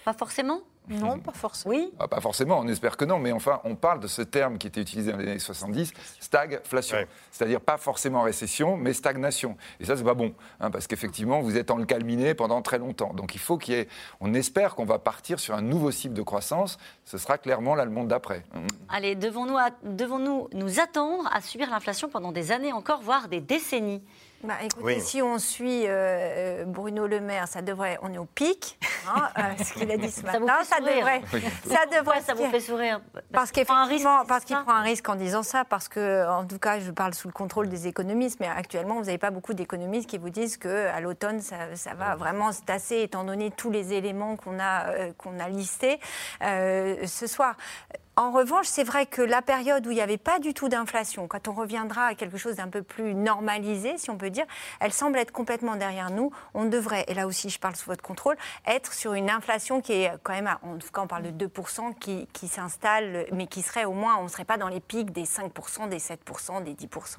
Pas forcément? Non, pas forcément. Oui. Ah, pas forcément, on espère que non, mais enfin, on parle de ce terme qui était utilisé dans les années 70, stagflation. C'est-à-dire pas forcément récession, mais stagnation. Et ça, c'est pas bon, hein, parce qu'effectivement, vous êtes en le calminé pendant très longtemps. Donc il faut qu'il y ait. On espère qu'on va partir sur un nouveau cycle de croissance. Ce sera clairement là le monde d'après. Allez, devons-nous devons nous attendre à subir l'inflation pendant des années encore, voire des décennies? Bah, écoutez, si on suit euh, euh, Bruno Le Maire, ça devrait, on est au pic, hein, euh, ce qu'il a dit ce matin. Ça, devrait, ça devrait, ça vous fait sourire. Parce qu'effectivement, parce qu'il prend un risque en disant ça, parce que, en tout cas, je parle sous le contrôle des économistes, mais actuellement, vous n'avez pas beaucoup d'économistes qui vous disent que à l'automne, ça, ça, va vraiment se tasser, étant donné tous les éléments qu'on a qu'on a listés ce soir En revanche, c'est vrai que la période où il n'y avait pas du tout d'inflation, quand on reviendra à quelque chose d'un peu plus normalisé, si on peut dire, elle semble être complètement derrière nous. On devrait, et là aussi je parle sous votre contrôle, être sur une inflation qui est quand même, en tout cas on parle de 2%, qui, qui s'installe, mais qui serait au moins, on ne serait pas dans les pics des 5%, des 7%, des 10%.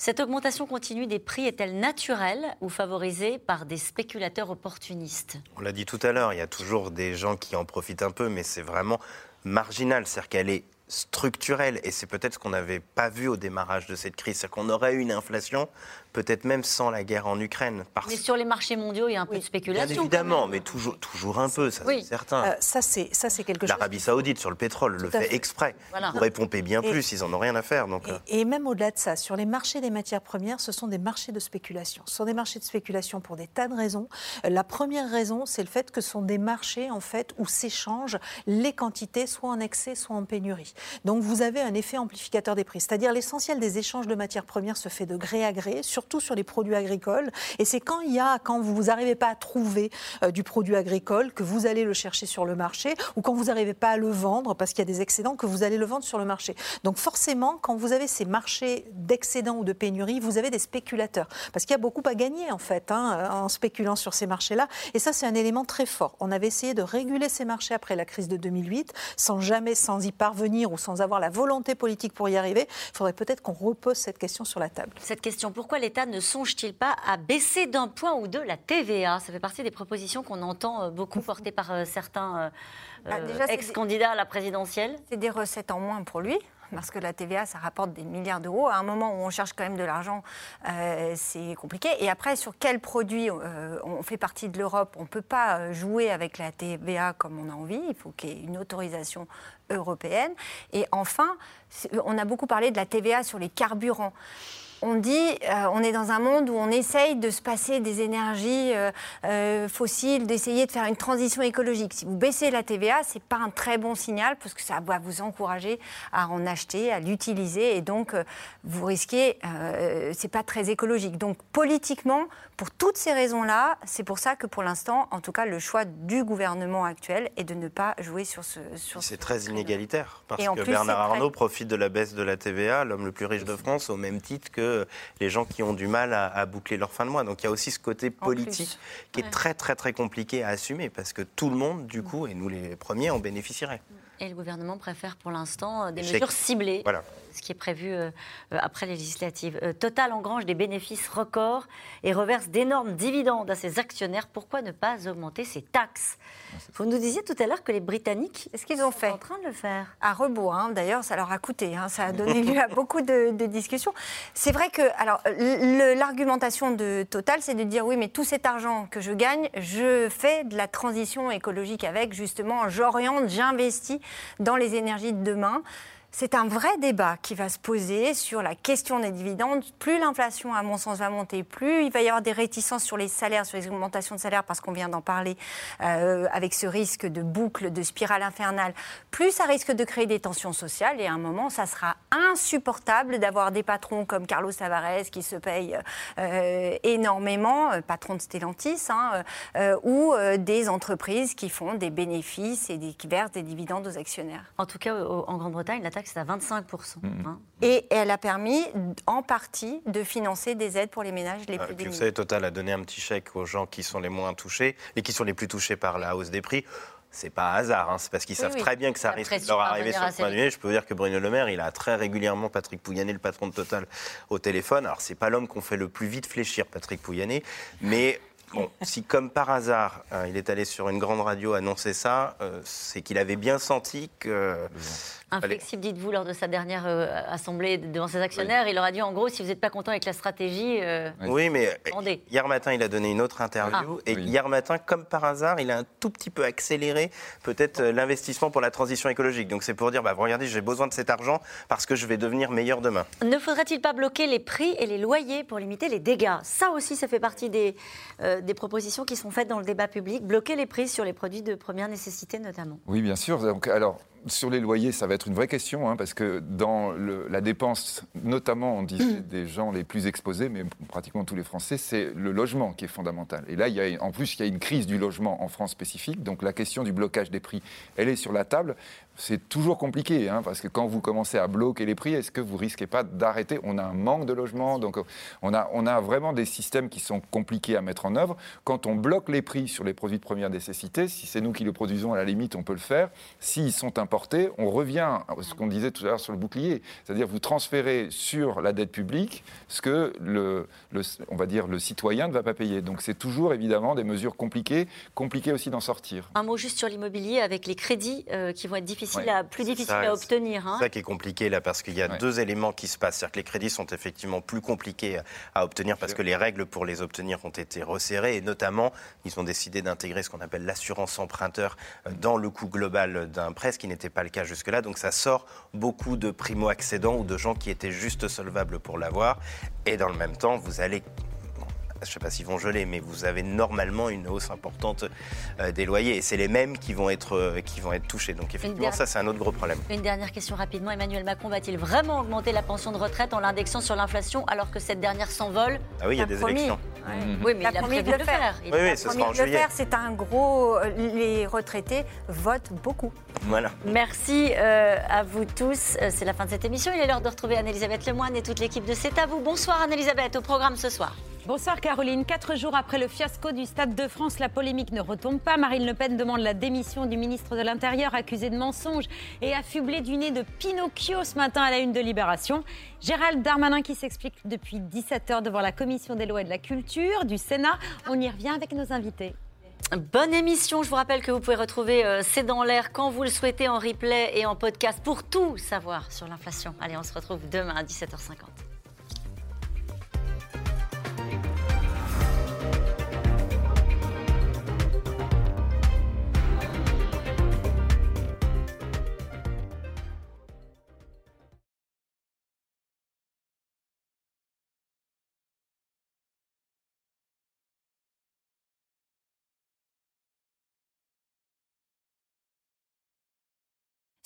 Cette augmentation continue des prix est-elle naturelle ou favorisée par des spéculateurs opportunistes? On l'a dit tout à l'heure, il y a toujours des gens qui en profitent un peu, mais c'est vraiment marginal, c'est-à-dire qu'elle est structurelle et c'est peut-être ce qu'on n'avait pas vu au démarrage de cette crise, c'est-à-dire qu'on aurait eu une inflation peut-être même sans la guerre en Ukraine. Mais sur les marchés mondiaux, il y a un peu de spéculation. Bien évidemment, mais toujours, toujours un peu, ça c'est certain. Euh, ça c'est ça c'est quelque chose. L'Arabie Saoudite sur le pétrole le fait, exprès. Voilà. Ils pourraient pomper bien plus, ils en ont rien à faire. Donc. Euh. Et, même au-delà de ça, sur les marchés des matières premières, ce sont des marchés de spéculation. Ce sont des marchés de spéculation pour des tas de raisons. Euh, la première raison, c'est le fait que ce sont des marchés en fait où s'échangent les quantités, soit en excès, soit en pénurie. Donc vous avez un effet amplificateur des prix, c'est-à-dire l'essentiel des échanges de matières premières se fait de gré à gré, surtout sur les produits agricole. Et c'est quand il y a, quand vous n'arrivez pas à trouver euh, du produit agricole, que vous allez le chercher sur le marché, ou quand vous n'arrivez pas à le vendre parce qu'il y a des excédents, que vous allez le vendre sur le marché. Donc forcément, quand vous avez ces marchés d'excédents ou de pénurie, vous avez des spéculateurs. Parce qu'il y a beaucoup à gagner en fait hein, en spéculant sur ces marchés-là. Et ça, c'est un élément très fort. On avait essayé de réguler ces marchés après la crise de 2008, sans jamais, sans y parvenir ou sans avoir la volonté politique pour y arriver. Il faudrait peut-être qu'on repose cette question sur la table. Cette question, pourquoi l'État ne songe-t-il pas à baisser d'un point ou deux la TVA Ça fait partie des propositions qu'on entend euh, beaucoup portées par euh, certains euh, ah, ex-candidats à la présidentielle. C'est des recettes en moins pour lui parce que la TVA, ça rapporte des milliards d'euros. À un moment où on cherche quand même de l'argent, c'est compliqué. Et après, sur quel produit on fait partie de l'Europe On ne peut pas jouer avec la TVA comme on a envie. Il faut qu'il y ait une autorisation européenne. Et enfin, on a beaucoup parlé de la TVA sur les carburants on dit, euh, on est dans un monde où on essaye de se passer des énergies euh, euh, fossiles, d'essayer de faire une transition écologique. Si vous baissez la TVA, c'est pas un très bon signal parce que ça va vous encourager à en acheter, à l'utiliser et donc vous risquez, c'est pas très écologique. Donc politiquement, pour toutes ces raisons-là, c'est pour ça que pour l'instant, en tout cas, le choix du gouvernement actuel est de ne pas jouer sur ce. Sur c'est très inégalitaire parce que Bernard Arnault profite de la baisse de la TVA, l'homme le plus riche de France, au même titre que les gens qui ont du mal à, boucler leur fin de mois. Donc il y a aussi ce côté politique qui est très très très compliqué à assumer parce que tout le monde, du coup, et nous les premiers, en bénéficierait. Et le gouvernement préfère pour l'instant euh, des mesures ciblées. Voilà ce qui est prévu euh, euh, après les législatives. Euh, Total engrange des bénéfices records et reverse d'énormes dividendes à ses actionnaires. Pourquoi ne pas augmenter ses taxes? Vous nous disiez tout à l'heure que les Britanniques ce qu'ils ont fait en train de le faire? À rebours, hein. d'ailleurs, ça leur a coûté. Hein. Ça a donné lieu à beaucoup de, discussions. C'est vrai que, alors, l'argumentation de Total, c'est de dire oui, mais tout cet argent que je gagne, je fais de la transition écologique avec, justement, j'oriente, j'investis dans les énergies de demain. C'est un vrai débat qui va se poser sur la question des dividendes. Plus l'inflation, à mon sens, va monter, plus il va y avoir des réticences sur les salaires, sur les augmentations de salaires, parce qu'on vient d'en parler, euh, avec ce risque de boucle, de spirale infernale, plus ça risque de créer des tensions sociales. Et à un moment, ça sera insupportable d'avoir des patrons comme Carlos Tavares qui se payent euh, énormément, euh, patron de Stellantis, hein, ou des entreprises qui font des bénéfices et qui versent des dividendes aux actionnaires. En tout cas, en Grande-Bretagne, la taxe c'est à 25%. Mmh. Hein. Et elle a permis, en partie, de financer des aides pour les ménages les plus démunis. Vous savez, Total a donné un petit chèque aux gens qui sont les moins touchés et qui sont les plus touchés par la hausse des prix c'est pas hasard, hein. c'est parce qu'ils savent très bien que ça risque de leur arriver sur le point de vue. Je peux vous dire que Bruno Le Maire, il a très régulièrement Patrick Pouyanné, le patron de Total, au téléphone. Alors, c'est pas l'homme qu'on fait le plus vite fléchir, Patrick Pouyanné, mais Bon, si comme par hasard, hein, il est allé sur une grande radio annoncer ça, euh, c'est qu'il avait bien senti que inflexible, dites-vous, lors de sa dernière euh, assemblée devant ses actionnaires. Il leur a dit, en gros, si vous n'êtes pas content avec la stratégie, euh, oui, mais hier matin, il a donné une autre interview. Ah. Et hier matin, comme par hasard, il a un tout petit peu accéléré peut-être euh, l'investissement pour la transition écologique. Donc c'est pour dire, bah, regardez, j'ai besoin de cet argent parce que je vais devenir meilleur demain. Ne faudrait-il pas bloquer les prix et les loyers pour limiter les dégâts? Ça aussi, ça fait partie des, des propositions qui sont faites dans le débat public. Bloquer les prix sur les produits de première nécessité notamment. Oui, bien sûr. Donc, alors, sur les loyers, ça va être une vraie question, hein, parce que dans la dépense, notamment, on dit mm. des gens les plus exposés, mais pratiquement tous les Français, c'est le logement qui est fondamental. Et là, il y a, en plus, il y a une crise du logement en France spécifique, donc la question du blocage des prix, elle est sur la table c'est toujours compliqué, hein, parce que quand vous commencez à bloquer les prix, est-ce que vous risquez pas d'arrêter? On a un manque de logements, donc on a, on a vraiment des systèmes qui sont compliqués à mettre en œuvre. Quand on bloque les prix sur les produits de première nécessité, si c'est nous qui le produisons, à la limite, on peut le faire. S'ils sont importés, on revient à ce qu'on disait tout à l'heure sur le bouclier, c'est-à-dire vous transférez sur la dette publique ce que le, on va dire le citoyen ne va pas payer. Donc c'est toujours évidemment des mesures compliquées, compliquées aussi d'en sortir. Un mot juste sur l'immobilier avec les crédits euh, qui vont être difficiles plus difficile à obtenir. Hein. C'est ça qui est compliqué là, parce qu'il y a deux éléments qui se passent. C'est-à-dire que les crédits sont effectivement plus compliqués à obtenir parce que les règles pour les obtenir ont été resserrées et notamment, ils ont décidé d'intégrer ce qu'on appelle l'assurance emprunteur euh, dans le coût global d'un prêt, ce qui n'était pas le cas jusque-là. Donc ça sort beaucoup de primo-accédants ou de gens qui étaient juste solvables pour l'avoir. Et dans le même temps, vous allez je ne sais pas s'ils vont geler, mais vous avez normalement une hausse importante euh, des loyers. Et c'est les mêmes qui vont être, euh, qui vont être touchés. Donc effectivement, ça, c'est un autre gros problème. Une dernière question rapidement. Emmanuel Macron va-t-il vraiment augmenter la pension de retraite en l'indexant sur l'inflation alors que cette dernière s'envole? Ah oui, il y a des élections. Oui, mais il a, promis de le faire. Il oui, oui, ce sera en de le faire. C'est un gros... Euh, les retraités votent beaucoup. Voilà. Merci à vous tous. C'est la fin de cette émission. Il est l'heure de retrouver Anne-Elisabeth Lemoine et toute l'équipe de C'est à vous. Bonsoir Anne-Elisabeth, au programme ce soir. Bonsoir Caroline. Quatre jours après le fiasco du Stade de France, la polémique ne retombe pas. Marine Le Pen demande la démission du ministre de l'Intérieur accusé de mensonge et affublé du nez de Pinocchio ce matin à la une de Libération. Gérald Darmanin qui s'explique depuis 17h devant la commission des lois et de la culture du Sénat. On y revient avec nos invités. Bonne émission. Je vous rappelle que vous pouvez retrouver euh, C'est dans l'air quand vous le souhaitez en replay et en podcast pour tout savoir sur l'inflation. Allez, on se retrouve demain à 17h50.